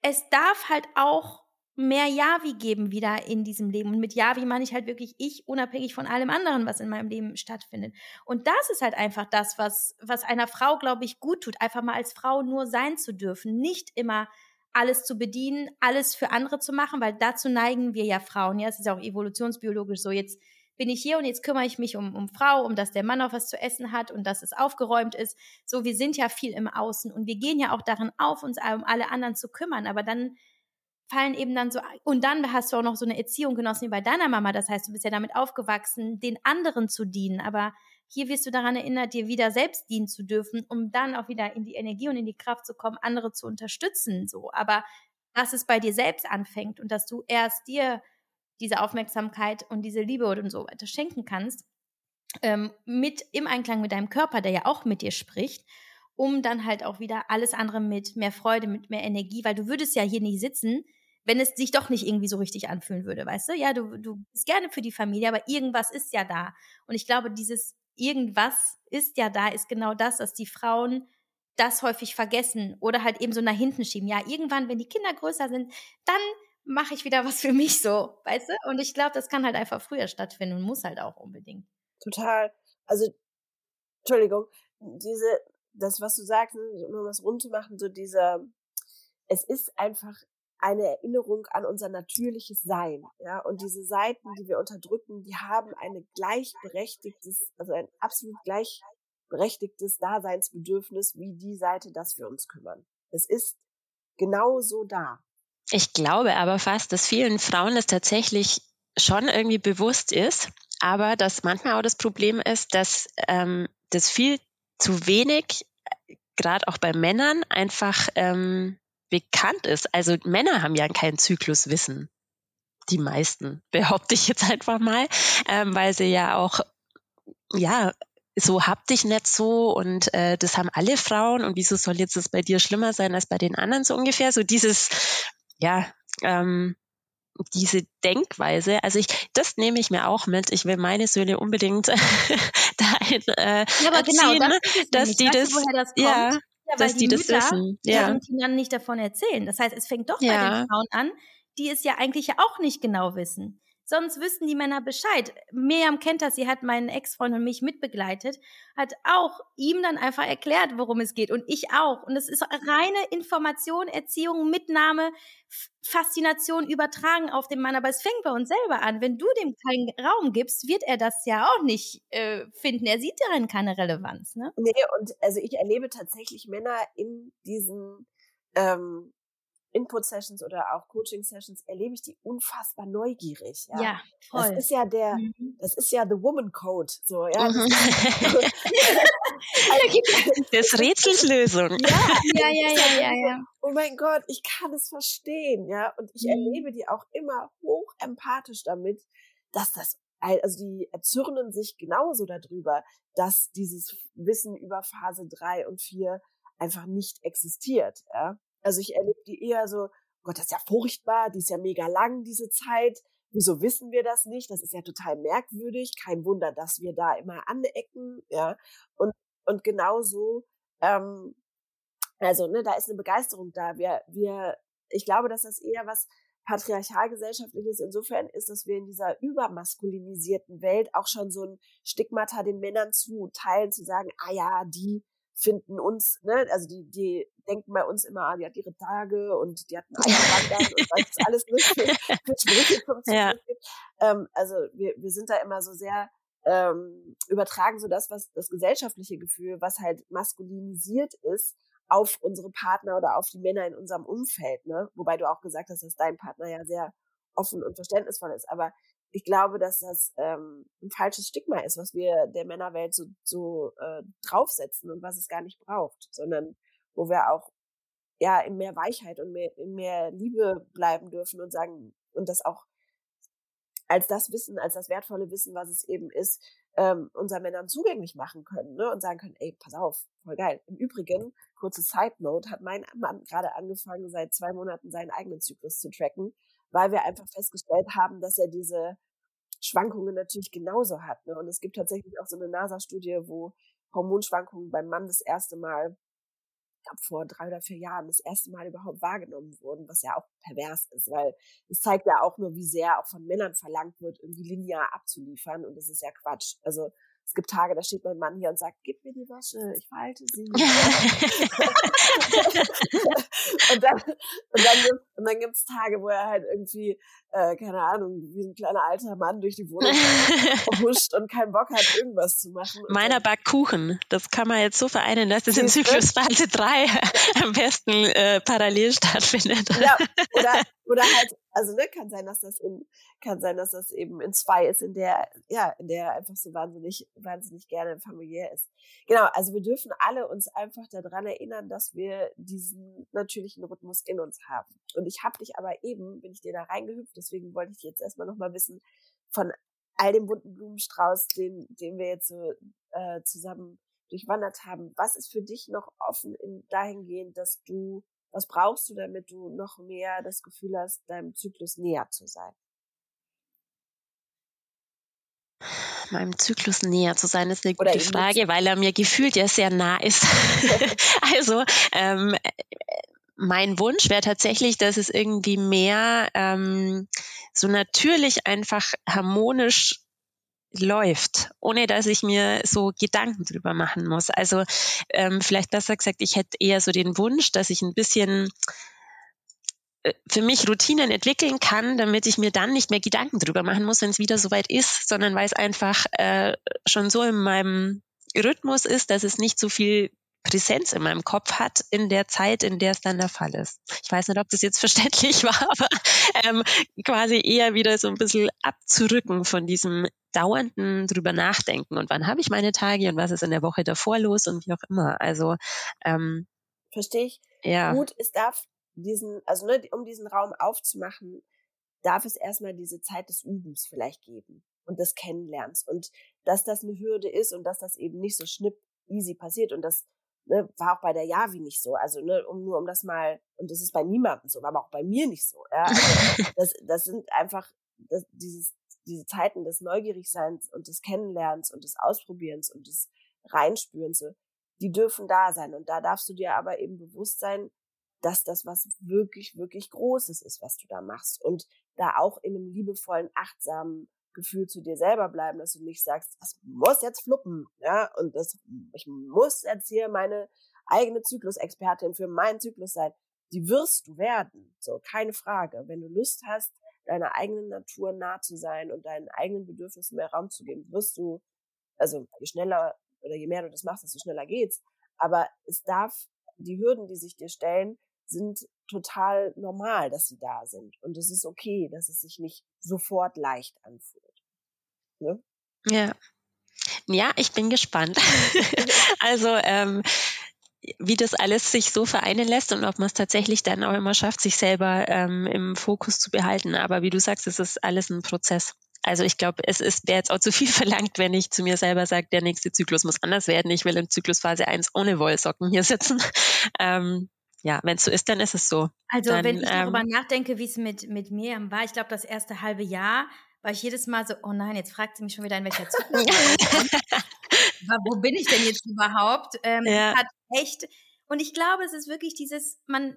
es darf halt auch mehr Javi geben wieder in diesem Leben. Und mit Javi meine ich halt wirklich ich, unabhängig von allem anderen, was in meinem Leben stattfindet. Und das ist halt einfach das, was, was einer Frau, glaube ich, gut tut, einfach mal als Frau nur sein zu dürfen, nicht immer alles zu bedienen, alles für andere zu machen, weil dazu neigen wir ja Frauen. Ja, es ist ja auch evolutionsbiologisch so. Jetzt bin ich hier und jetzt kümmere ich mich um, um Frau, um dass der Mann auch was zu essen hat und dass es aufgeräumt ist. So, wir sind ja viel im Außen und wir gehen ja auch darin auf, uns um alle anderen zu kümmern. Aber dann fallen eben dann so, und dann hast du auch noch so eine Erziehung genossen wie bei deiner Mama. Das heißt, du bist ja damit aufgewachsen, den anderen zu dienen. Aber hier wirst du daran erinnert, dir wieder selbst dienen zu dürfen, um dann auch wieder in die Energie und in die Kraft zu kommen, andere zu unterstützen, so. Aber dass es bei dir selbst anfängt und dass du erst dir diese Aufmerksamkeit und diese Liebe und so weiter schenken kannst, ähm, mit im Einklang mit deinem Körper, der ja auch mit dir spricht, um dann halt auch wieder alles andere mit mehr Freude, mit mehr Energie, weil du würdest ja hier nicht sitzen, wenn es sich doch nicht irgendwie so richtig anfühlen würde, weißt du? Ja, du, du bist gerne für die Familie, aber irgendwas ist ja da. Und ich glaube, dieses irgendwas ist ja da, ist genau das, dass die Frauen das häufig vergessen oder halt eben so nach hinten schieben. Ja, irgendwann, wenn die Kinder größer sind, dann mache ich wieder was für mich so, weißt du? Und ich glaube, das kann halt einfach früher stattfinden und muss halt auch unbedingt. Total. Also, Entschuldigung, diese, das, was du sagst, ne, um was rund zu machen, so dieser, es ist einfach eine Erinnerung an unser natürliches Sein, ja, und diese Seiten, die wir unterdrücken, die haben eine gleichberechtigtes, also ein absolut gleichberechtigtes Daseinsbedürfnis wie die Seite, dass wir uns kümmern. Es ist genauso da. Ich glaube aber fast, dass vielen Frauen es tatsächlich schon irgendwie bewusst ist, aber dass manchmal auch das Problem ist, dass ähm, das viel zu wenig, gerade auch bei Männern, einfach ähm, bekannt ist. Also Männer haben ja kein Zykluswissen. Die meisten, behaupte ich jetzt einfach mal, ähm, weil sie ja auch, ja, so hab dich nicht so und äh, das haben alle Frauen und wieso soll jetzt das bei dir schlimmer sein als bei den anderen so ungefähr? So dieses, ja, ähm, diese Denkweise, also ich, das nehme ich mir auch mit. Ich will meine Söhne unbedingt dahin äh, ja, aber genau, das dass die das, das ja, ja, dass die, die das Mütter wissen. Ja. ihren Kindern nicht davon erzählen. Das heißt, es fängt doch ja. bei den Frauen an, die es ja eigentlich auch nicht genau wissen. Sonst wüssten die Männer Bescheid. Miriam kennt das, sie hat meinen Ex-Freund und mich mitbegleitet, hat auch ihm dann einfach erklärt, worum es geht und ich auch. Und es ist reine Information, Erziehung, Mitnahme, Faszination übertragen auf den Mann. Aber es fängt bei uns selber an. Wenn du dem keinen Raum gibst, wird er das ja auch nicht äh, finden. Er sieht darin keine Relevanz. Ne? Nee, und also ich erlebe tatsächlich Männer in diesen ähm, Input-Sessions oder auch Coaching-Sessions erlebe ich die unfassbar neugierig. Ja, ja voll. Das ist ja der, mhm. das ist ja the Woman Code. So, ja. Mhm. das Rätsels Lösung. Ja, ja, ja, ja, ja, ja. Oh mein Gott, ich kann es verstehen, ja. Und ich mhm. erlebe die auch immer hoch empathisch damit, dass das also die erzürnen sich genauso darüber, dass dieses Wissen über Phase drei und vier einfach nicht existiert. Ja? Also ich erlebe die eher so, oh Gott, das ist ja furchtbar, die ist ja mega lang, diese Zeit. Wieso wissen wir das nicht? Das ist ja total merkwürdig. Kein Wunder, dass wir da immer anecken, ja. Und, und genauso, ähm, also, ne, da ist eine Begeisterung da. Wir, wir, ich glaube, dass das eher was patriarchalgesellschaftliches insofern ist, dass wir in dieser übermaskulinisierten Welt auch schon so ein Stigmata den Männern zuteilen, zu sagen, ah ja, die finden uns, ne, also die, die denken bei uns immer, ah, die hat ihre Tage und die hatten Eierwandern und was es alles nicht für, für Sprüche zum ja. Ähm, also wir, wir sind da immer so sehr ähm, übertragen so das, was das gesellschaftliche Gefühl, was halt maskulinisiert ist, auf unsere Partner oder auf die Männer in unserem Umfeld, ne? Wobei du auch gesagt hast, dass dein Partner ja sehr offen und verständnisvoll ist. Aber ich glaube, dass das ähm, ein falsches Stigma ist, was wir der Männerwelt so, so äh, draufsetzen und was es gar nicht braucht, sondern wo wir auch ja in mehr Weichheit und mehr, in mehr Liebe bleiben dürfen und sagen und das auch als das Wissen, als das wertvolle Wissen, was es eben ist, ähm, unseren Männern zugänglich machen können ne? und sagen können, ey, pass auf, voll geil. Im Übrigen, kurze Side Note, hat mein Mann gerade angefangen, seit zwei Monaten seinen eigenen Zyklus zu tracken weil wir einfach festgestellt haben, dass er diese Schwankungen natürlich genauso hat. Ne? Und es gibt tatsächlich auch so eine NASA-Studie, wo Hormonschwankungen beim Mann das erste Mal, ich glaube vor drei oder vier Jahren, das erste Mal überhaupt wahrgenommen wurden, was ja auch pervers ist, weil es zeigt ja auch nur, wie sehr auch von Männern verlangt wird, irgendwie linear abzuliefern. Und das ist ja Quatsch. Also es gibt Tage, da steht mein Mann hier und sagt, gib mir die Wäsche, ich falte sie. und dann, und dann, und dann gibt's Tage, wo er halt irgendwie, äh, keine Ahnung, wie ein kleiner alter Mann durch die Wohnung huscht und keinen Bock hat, irgendwas zu machen. Meiner backt Kuchen. Das kann man jetzt so vereinen, dass das in Zyklusphase 3 am besten äh, parallel stattfindet. Ja, oder, oder halt, also ne, kann sein, dass das in, kann sein, dass das eben in zwei ist, in der, ja, in der er einfach so wahnsinnig, wahnsinnig gerne familiär ist. Genau, also wir dürfen alle uns einfach daran erinnern, dass wir diesen natürlichen Rhythmus in uns haben. Und ich habe dich aber eben, bin ich dir da reingehüpft, deswegen wollte ich jetzt erstmal nochmal wissen, von all dem bunten Blumenstrauß, den, den wir jetzt so äh, zusammen durchwandert haben, was ist für dich noch offen in dahingehend, dass du, was brauchst du, damit du noch mehr das Gefühl hast, deinem Zyklus näher zu sein? meinem Zyklus näher zu sein, ist eine gute Frage, weil er mir gefühlt ja sehr nah ist. also ähm, mein Wunsch wäre tatsächlich, dass es irgendwie mehr ähm, so natürlich einfach harmonisch läuft, ohne dass ich mir so Gedanken drüber machen muss. Also ähm, vielleicht besser gesagt, ich hätte eher so den Wunsch, dass ich ein bisschen äh, für mich Routinen entwickeln kann, damit ich mir dann nicht mehr Gedanken drüber machen muss, wenn es wieder soweit ist, sondern weil es einfach äh, schon so in meinem Rhythmus ist, dass es nicht so viel Präsenz in meinem Kopf hat in der Zeit, in der es dann der Fall ist. Ich weiß nicht, ob das jetzt verständlich war, aber ähm, quasi eher wieder so ein bisschen abzurücken von diesem dauernden drüber nachdenken und wann habe ich meine Tage und was ist in der Woche davor los und wie auch immer. Also ähm, verstehe ich. Ja. Gut, es darf diesen, also ne, um diesen Raum aufzumachen, darf es erstmal diese Zeit des Übens vielleicht geben und des Kennenlernens und dass das eine Hürde ist und dass das eben nicht so schnipp easy passiert und das ne, war auch bei der Yavi nicht so. Also ne, um nur um das mal und das ist bei niemandem so, war aber auch bei mir nicht so. Ja? Also, das, das sind einfach das, dieses diese Zeiten des Neugierigseins und des Kennenlernens und des Ausprobierens und des Reinspürens, so, die dürfen da sein. Und da darfst du dir aber eben bewusst sein, dass das was wirklich, wirklich Großes ist, was du da machst. Und da auch in einem liebevollen, achtsamen Gefühl zu dir selber bleiben, dass du nicht sagst, das muss jetzt fluppen, ja, und das, ich muss jetzt hier meine eigene Zyklusexpertin für meinen Zyklus sein. Die wirst du werden, so, keine Frage. Wenn du Lust hast, deiner eigenen Natur nah zu sein und deinen eigenen Bedürfnissen mehr Raum zu geben, wirst du, also je schneller oder je mehr du das machst, desto schneller geht's. Aber es darf, die Hürden, die sich dir stellen, sind total normal, dass sie da sind. Und es ist okay, dass es sich nicht sofort leicht anfühlt. Ne? Ja. Ja, ich bin gespannt. also, ähm, wie das alles sich so vereinen lässt und ob man es tatsächlich dann auch immer schafft, sich selber ähm, im Fokus zu behalten. Aber wie du sagst, es ist alles ein Prozess. Also ich glaube, es ist wäre jetzt auch zu viel verlangt, wenn ich zu mir selber sage, der nächste Zyklus muss anders werden. Ich will in Zyklusphase 1 ohne Wollsocken hier sitzen. Ähm, ja, wenn es so ist, dann ist es so. Also dann, wenn ich ähm, darüber nachdenke, wie es mit, mit Miriam war, ich glaube, das erste halbe Jahr war ich jedes Mal so, oh nein, jetzt fragt sie mich schon wieder, in welcher Zyklus Wo bin ich denn jetzt überhaupt? Ähm, ja. Hat echt, und ich glaube, es ist wirklich dieses, man,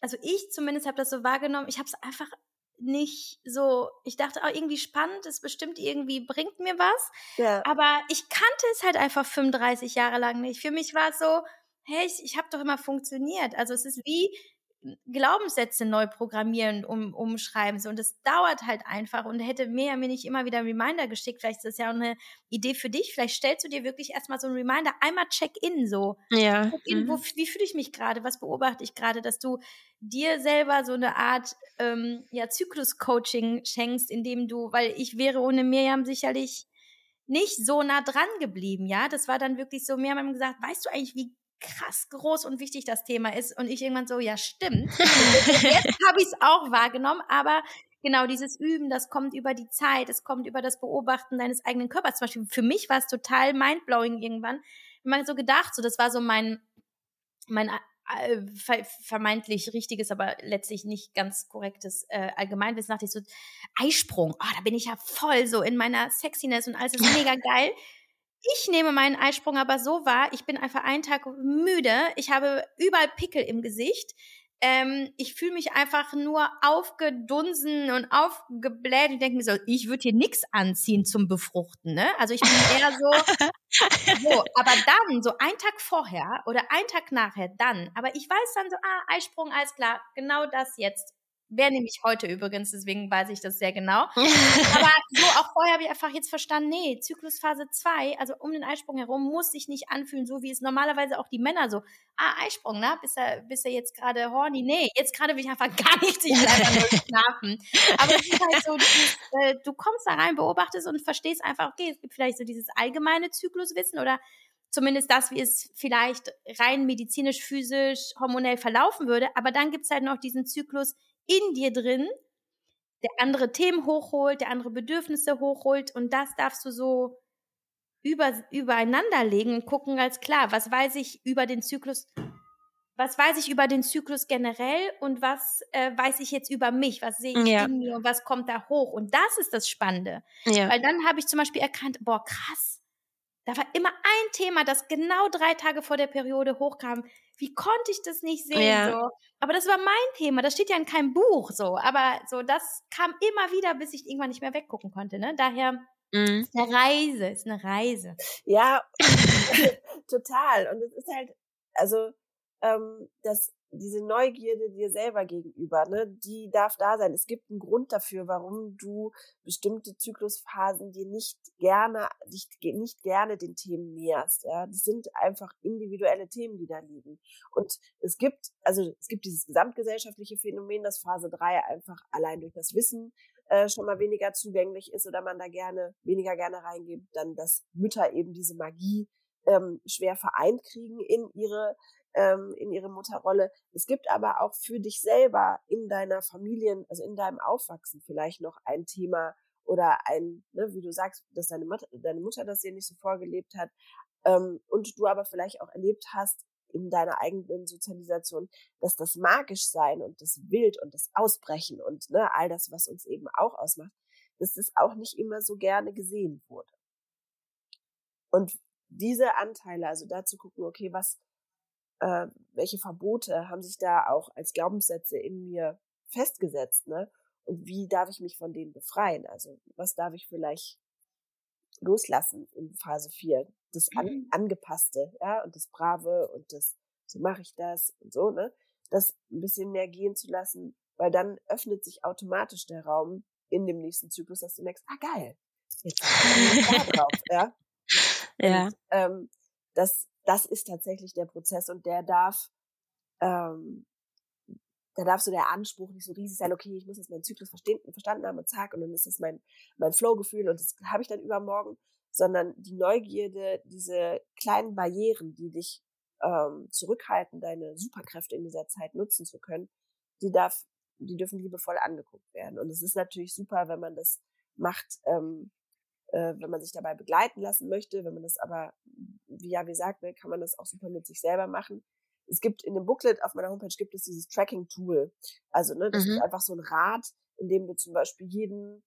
also ich zumindest habe das so wahrgenommen, ich habe es einfach nicht so, ich dachte auch irgendwie spannend, es bestimmt irgendwie bringt mir was, ja. aber ich kannte es halt einfach 35 Jahre lang nicht. Für mich war es so, hey, ich, ich habe doch immer funktioniert. Also es ist wie Glaubenssätze neu programmieren, um, umschreiben. So. Und das dauert halt einfach. Und hätte mehr mir nicht immer wieder Reminder geschickt. Vielleicht ist das ja auch eine Idee für dich. Vielleicht stellst du dir wirklich erstmal so einen Reminder, einmal Check-in so. Ja. Check-in, wo, mhm. wie fühle ich mich gerade? Was beobachte ich gerade? Dass du dir selber so eine Art ähm, ja, Zyklus-Coaching schenkst, indem du, weil ich wäre ohne Miriam sicherlich nicht so nah dran geblieben, ja. Das war dann wirklich so, mir haben gesagt, weißt du eigentlich, wie krass groß und wichtig das Thema ist. Und ich irgendwann so, ja, stimmt. Jetzt habe ich es auch wahrgenommen, aber genau dieses Üben, das kommt über die Zeit, es kommt über das Beobachten deines eigenen Körpers. Zum Beispiel für mich war es total mindblowing irgendwann. Habe so gedacht, so das war so mein, mein äh, vermeintlich richtiges, aber letztlich nicht ganz korrektes äh, Allgemeinwissen. Dachte ich so, Eisprung, oh, da bin ich ja voll so in meiner Sexiness und alles ist mega geil. Ich nehme meinen Eisprung aber so wahr, ich bin einfach einen Tag müde, ich habe überall Pickel im Gesicht, ähm, ich fühle mich einfach nur aufgedunsen und aufgebläht. Ich denke mir so, ich würde hier nichts anziehen zum Befruchten, ne? Also ich bin eher so, so, aber dann, so ein Tag vorher oder ein Tag nachher, dann. Aber ich weiß dann so, ah, Eisprung, alles klar, genau das jetzt. Wäre nämlich heute übrigens, deswegen weiß ich das sehr genau. Aber so auch vorher habe ich einfach jetzt verstanden, nee, Zyklusphase 2, also um den Eisprung herum, muss sich nicht anfühlen, so wie es normalerweise auch die Männer so, ah, Eisprung, ne? Bist er, bist er jetzt gerade horny? Nee, jetzt gerade will ich einfach gar nichts, ich will einfach nur schlafen. Aber es ist halt so, dieses, äh, du kommst da rein, beobachtest und verstehst einfach, okay, es gibt vielleicht so dieses allgemeine Zykluswissen oder zumindest das, wie es vielleicht rein medizinisch, physisch, hormonell verlaufen würde. Aber dann gibt es halt noch diesen Zyklus in dir drin, der andere Themen hochholt, der andere Bedürfnisse hochholt und das darfst du so über, übereinander legen und gucken als klar, was weiß ich über den Zyklus, was weiß ich über den Zyklus generell und was äh, weiß ich jetzt über mich, was sehe ich ja. in mir und was kommt da hoch und das ist das Spannende, ja. weil dann habe ich zum Beispiel erkannt, boah krass, da war immer ein Thema, das genau drei Tage vor der Periode hochkam. Wie konnte ich das nicht sehen? Ja. So? Aber das war mein Thema. Das steht ja in keinem Buch so. Aber so, das kam immer wieder, bis ich irgendwann nicht mehr weggucken konnte. Ne? Daher mhm. ist eine Reise, ist eine Reise. Ja, total. Und es ist halt, also ähm, das diese Neugierde dir selber gegenüber, ne, die darf da sein. Es gibt einen Grund dafür, warum du bestimmte Zyklusphasen dir nicht gerne, dich nicht gerne den Themen näherst. Ja, das sind einfach individuelle Themen, die da liegen. Und es gibt, also es gibt dieses gesamtgesellschaftliche Phänomen, dass Phase 3 einfach allein durch das Wissen äh, schon mal weniger zugänglich ist oder man da gerne weniger gerne reingeht, dann dass Mütter eben diese Magie ähm, schwer vereint kriegen in ihre ähm, in ihre Mutterrolle. Es gibt aber auch für dich selber in deiner Familien, also in deinem Aufwachsen vielleicht noch ein Thema oder ein, ne, wie du sagst, dass deine Mutter, deine Mutter das dir nicht so vorgelebt hat ähm, und du aber vielleicht auch erlebt hast in deiner eigenen Sozialisation, dass das magisch sein und das Wild und das Ausbrechen und ne, all das, was uns eben auch ausmacht, dass das auch nicht immer so gerne gesehen wurde. Und diese Anteile, also da zu gucken, okay, was, äh, welche Verbote haben sich da auch als Glaubenssätze in mir festgesetzt, ne? Und wie darf ich mich von denen befreien? Also, was darf ich vielleicht loslassen in Phase 4? Das An mhm. Angepasste, ja, und das Brave und das, so mache ich das und so, ne? Das ein bisschen mehr gehen zu lassen, weil dann öffnet sich automatisch der Raum in dem nächsten Zyklus, dass du merkst, ah geil, jetzt da drauf, ja. Ja. Und, ähm, das, das ist tatsächlich der Prozess und der darf, ähm, da darf so der Anspruch nicht so riesig sein, okay, ich muss jetzt meinen Zyklus verstanden, verstanden haben und zack, und dann ist das mein, mein Flow-Gefühl und das habe ich dann übermorgen, sondern die Neugierde, diese kleinen Barrieren, die dich ähm, zurückhalten, deine Superkräfte in dieser Zeit nutzen zu können, die darf, die dürfen liebevoll angeguckt werden. Und es ist natürlich super, wenn man das macht, ähm, äh, wenn man sich dabei begleiten lassen möchte. Wenn man das aber, wie ja wie gesagt, ne, kann man das auch super mit sich selber machen. Es gibt in dem Booklet auf meiner Homepage gibt es dieses Tracking-Tool. Also, ne, das mhm. ist einfach so ein Rad, in dem du zum Beispiel jeden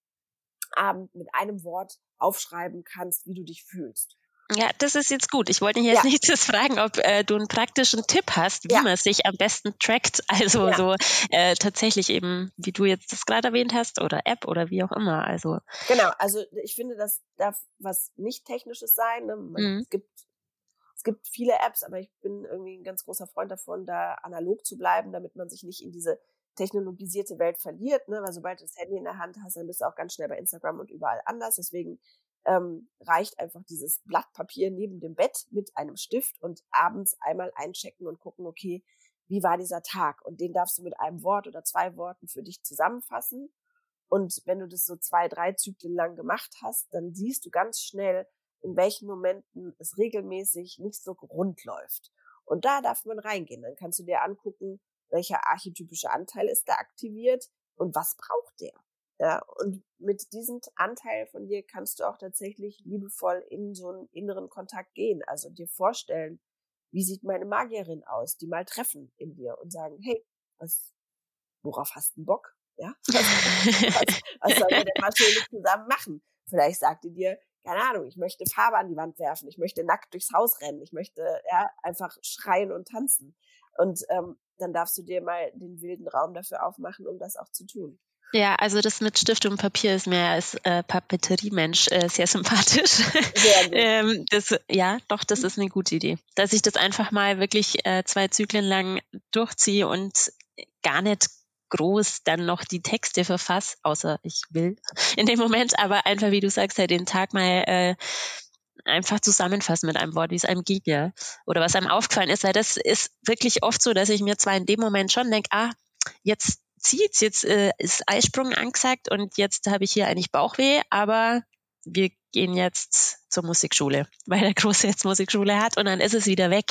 Abend mit einem Wort aufschreiben kannst, wie du dich fühlst. Ja, das ist jetzt gut. Ich wollte jetzt ja. nicht das fragen, ob äh, du einen praktischen Tipp hast, wie ja. man sich am besten trackt. Also ja. so äh, tatsächlich eben, wie du jetzt das gerade erwähnt hast, oder App oder wie auch immer. Also genau. Also ich finde, das darf was nicht technisches sein. Ne? Man, mhm. Es gibt es gibt viele Apps, aber ich bin irgendwie ein ganz großer Freund davon, da analog zu bleiben, damit man sich nicht in diese technologisierte Welt verliert, ne? weil sobald du das Handy in der Hand hast, dann bist du auch ganz schnell bei Instagram und überall anders. Deswegen ähm, reicht einfach dieses Blatt Papier neben dem Bett mit einem Stift und abends einmal einchecken und gucken, okay, wie war dieser Tag? Und den darfst du mit einem Wort oder zwei Worten für dich zusammenfassen. Und wenn du das so zwei, drei Zyklen lang gemacht hast, dann siehst du ganz schnell, in welchen Momenten es regelmäßig nicht so rund läuft. Und da darf man reingehen. Dann kannst du dir angucken, welcher archetypische Anteil ist da aktiviert und was braucht der. Ja, und mit diesem Anteil von dir kannst du auch tatsächlich liebevoll in so einen inneren Kontakt gehen. Also dir vorstellen, wie sieht meine Magierin aus, die mal treffen in dir und sagen, hey, was, worauf hast du Bock? Ja, was, was, was sollen wir denn mal schön zusammen machen? Vielleicht sagt ihr dir, keine Ahnung, ich möchte Farbe an die Wand werfen, ich möchte nackt durchs Haus rennen, ich möchte ja einfach schreien und tanzen. Und ähm, dann darfst du dir mal den wilden Raum dafür aufmachen, um das auch zu tun. Ja, also das mit Stift und Papier ist mir als äh, Papeteriemensch äh, sehr sympathisch. Sehr ähm, das, ja, doch, das ist eine gute Idee. Dass ich das einfach mal wirklich äh, zwei Zyklen lang durchziehe und gar nicht groß dann noch die Texte verfasse, außer ich will in dem Moment, aber einfach, wie du sagst, halt den Tag mal äh, einfach zusammenfassen mit einem Wort, wie es einem geht, ja. Oder was einem aufgefallen ist, weil das ist wirklich oft so, dass ich mir zwar in dem Moment schon denke, ah, jetzt zieht's, jetzt äh, ist Eisprung angesagt und jetzt habe ich hier eigentlich Bauchweh, aber wir gehen jetzt zur Musikschule, weil der Große jetzt Musikschule hat und dann ist es wieder weg.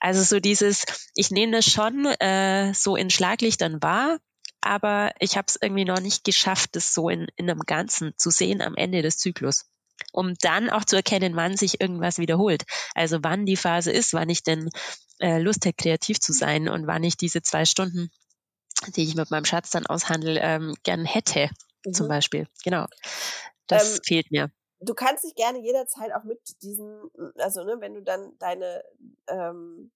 Also so dieses, ich nehme das schon äh, so in Schlaglichtern wahr, aber ich habe es irgendwie noch nicht geschafft, das so in, in einem Ganzen zu sehen am Ende des Zyklus um dann auch zu erkennen, wann sich irgendwas wiederholt. Also wann die Phase ist, wann ich denn äh, Lust hätte, kreativ zu sein und wann ich diese zwei Stunden, die ich mit meinem Schatz dann aushandle, ähm, gern hätte, mhm. zum Beispiel. Genau. Das ähm, fehlt mir. Du kannst dich gerne jederzeit auch mit diesen, also ne, wenn du dann deine ähm,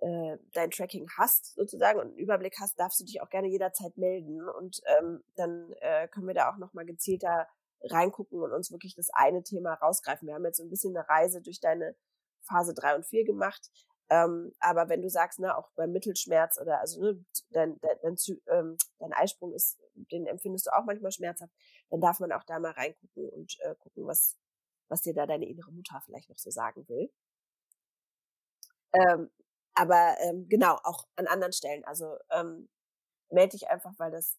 äh, dein Tracking hast sozusagen und einen Überblick hast, darfst du dich auch gerne jederzeit melden und ähm, dann äh, können wir da auch nochmal gezielter reingucken und uns wirklich das eine Thema rausgreifen. Wir haben jetzt so ein bisschen eine Reise durch deine Phase drei und vier gemacht. Ähm, aber wenn du sagst, ne, auch beim Mittelschmerz oder also ne, dein, dein, dein, ähm, dein Eisprung ist, den empfindest du auch manchmal schmerzhaft, dann darf man auch da mal reingucken und äh, gucken, was, was dir da deine innere Mutter vielleicht noch so sagen will. Ähm, aber ähm, genau, auch an anderen Stellen. Also ähm, melde dich einfach, weil das,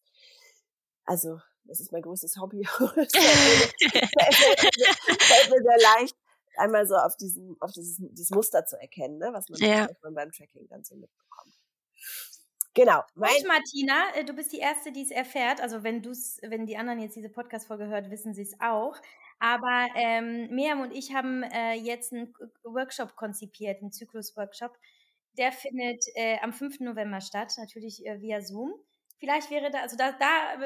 also das ist mein größtes Hobby. Es fällt mir sehr leicht, einmal so auf diesen, auf dieses, dieses Muster zu erkennen, ne, was man, ja. man beim Tracking dann so mitbekommt. Genau. Mein und Martina, äh, du bist die Erste, die es erfährt. Also wenn du's, wenn die anderen jetzt diese Podcast-Folge hört, wissen sie es auch. Aber ähm, Miriam und ich haben äh, jetzt einen Workshop konzipiert, einen Zyklus-Workshop. Der findet äh, am 5. November statt, natürlich äh, via Zoom. Vielleicht wäre da, also da, da,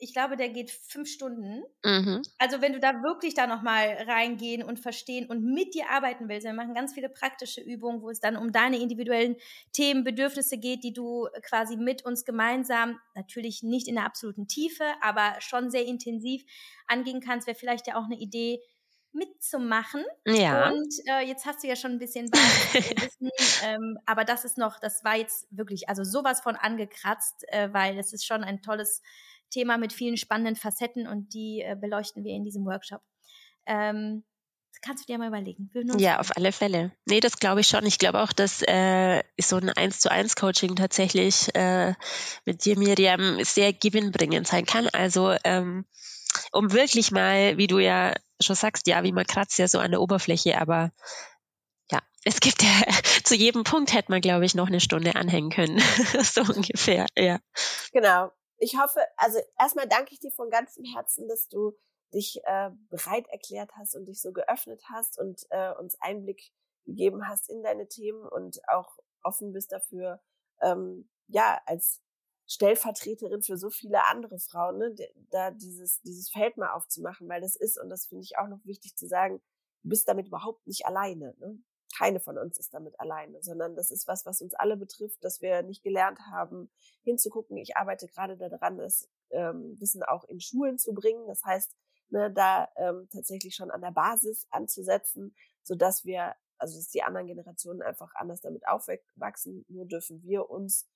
ich glaube, der geht fünf Stunden. Mhm. Also wenn du da wirklich da nochmal reingehen und verstehen und mit dir arbeiten willst, wir machen ganz viele praktische Übungen, wo es dann um deine individuellen Themen, Bedürfnisse geht, die du quasi mit uns gemeinsam, natürlich nicht in der absoluten Tiefe, aber schon sehr intensiv angehen kannst, wäre vielleicht ja auch eine Idee, mitzumachen. Ja. Und äh, jetzt hast du ja schon ein bisschen Wissen, ähm, aber das ist noch, das war jetzt wirklich, also sowas von angekratzt, äh, weil es ist schon ein tolles Thema mit vielen spannenden Facetten und die äh, beleuchten wir in diesem Workshop. Ähm, kannst du dir mal überlegen. Ja, auf alle Fälle. Nee, das glaube ich schon. Ich glaube auch, dass äh, so ein 1 zu 1 Coaching tatsächlich äh, mit dir, Miriam, sehr gewinnbringend sein kann. Also ähm, um wirklich mal, wie du ja schon sagst, ja, wie man kratzt ja so an der Oberfläche, aber ja, es gibt ja, zu jedem Punkt hätte man, glaube ich, noch eine Stunde anhängen können. so ungefähr, ja. Genau. Ich hoffe, also erstmal danke ich dir von ganzem Herzen, dass du dich äh, bereit erklärt hast und dich so geöffnet hast und äh, uns Einblick gegeben hast in deine Themen und auch offen bist dafür, ähm, ja, als Stellvertreterin für so viele andere Frauen, ne, da dieses, dieses Feld mal aufzumachen, weil das ist, und das finde ich auch noch wichtig zu sagen, du bist damit überhaupt nicht alleine. Ne? Keine von uns ist damit alleine, sondern das ist was, was uns alle betrifft, dass wir nicht gelernt haben, hinzugucken. Ich arbeite gerade daran, das ähm, Wissen auch in Schulen zu bringen. Das heißt, ne, da ähm, tatsächlich schon an der Basis anzusetzen, so dass wir, also dass die anderen Generationen einfach anders damit aufwachsen. Nur dürfen wir uns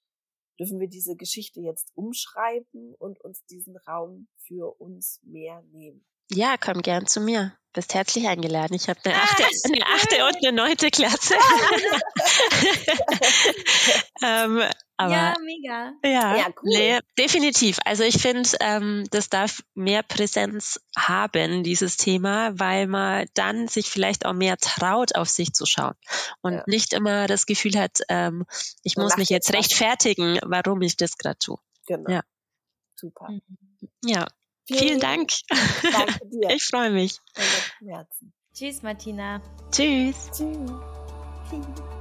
dürfen wir diese Geschichte jetzt umschreiben und uns diesen Raum für uns mehr nehmen. Ja, komm gern zu mir. Bist herzlich eingeladen. Ich habe eine, ah, achte, eine achte und eine neunte Klasse. ähm, aber, ja, mega. Ja, ja cool. Nee, definitiv. Also ich finde, ähm, das darf mehr Präsenz haben, dieses Thema, weil man dann sich vielleicht auch mehr traut, auf sich zu schauen und ja. nicht immer das Gefühl hat, ähm, ich muss mich jetzt rechtfertigen, warum ich das gerade tue. Genau. Ja. Super. Ja. Vielen, Dank. Danke dir. Ich freue mich. Tschüss, Martina. Tschüss. Tschüss.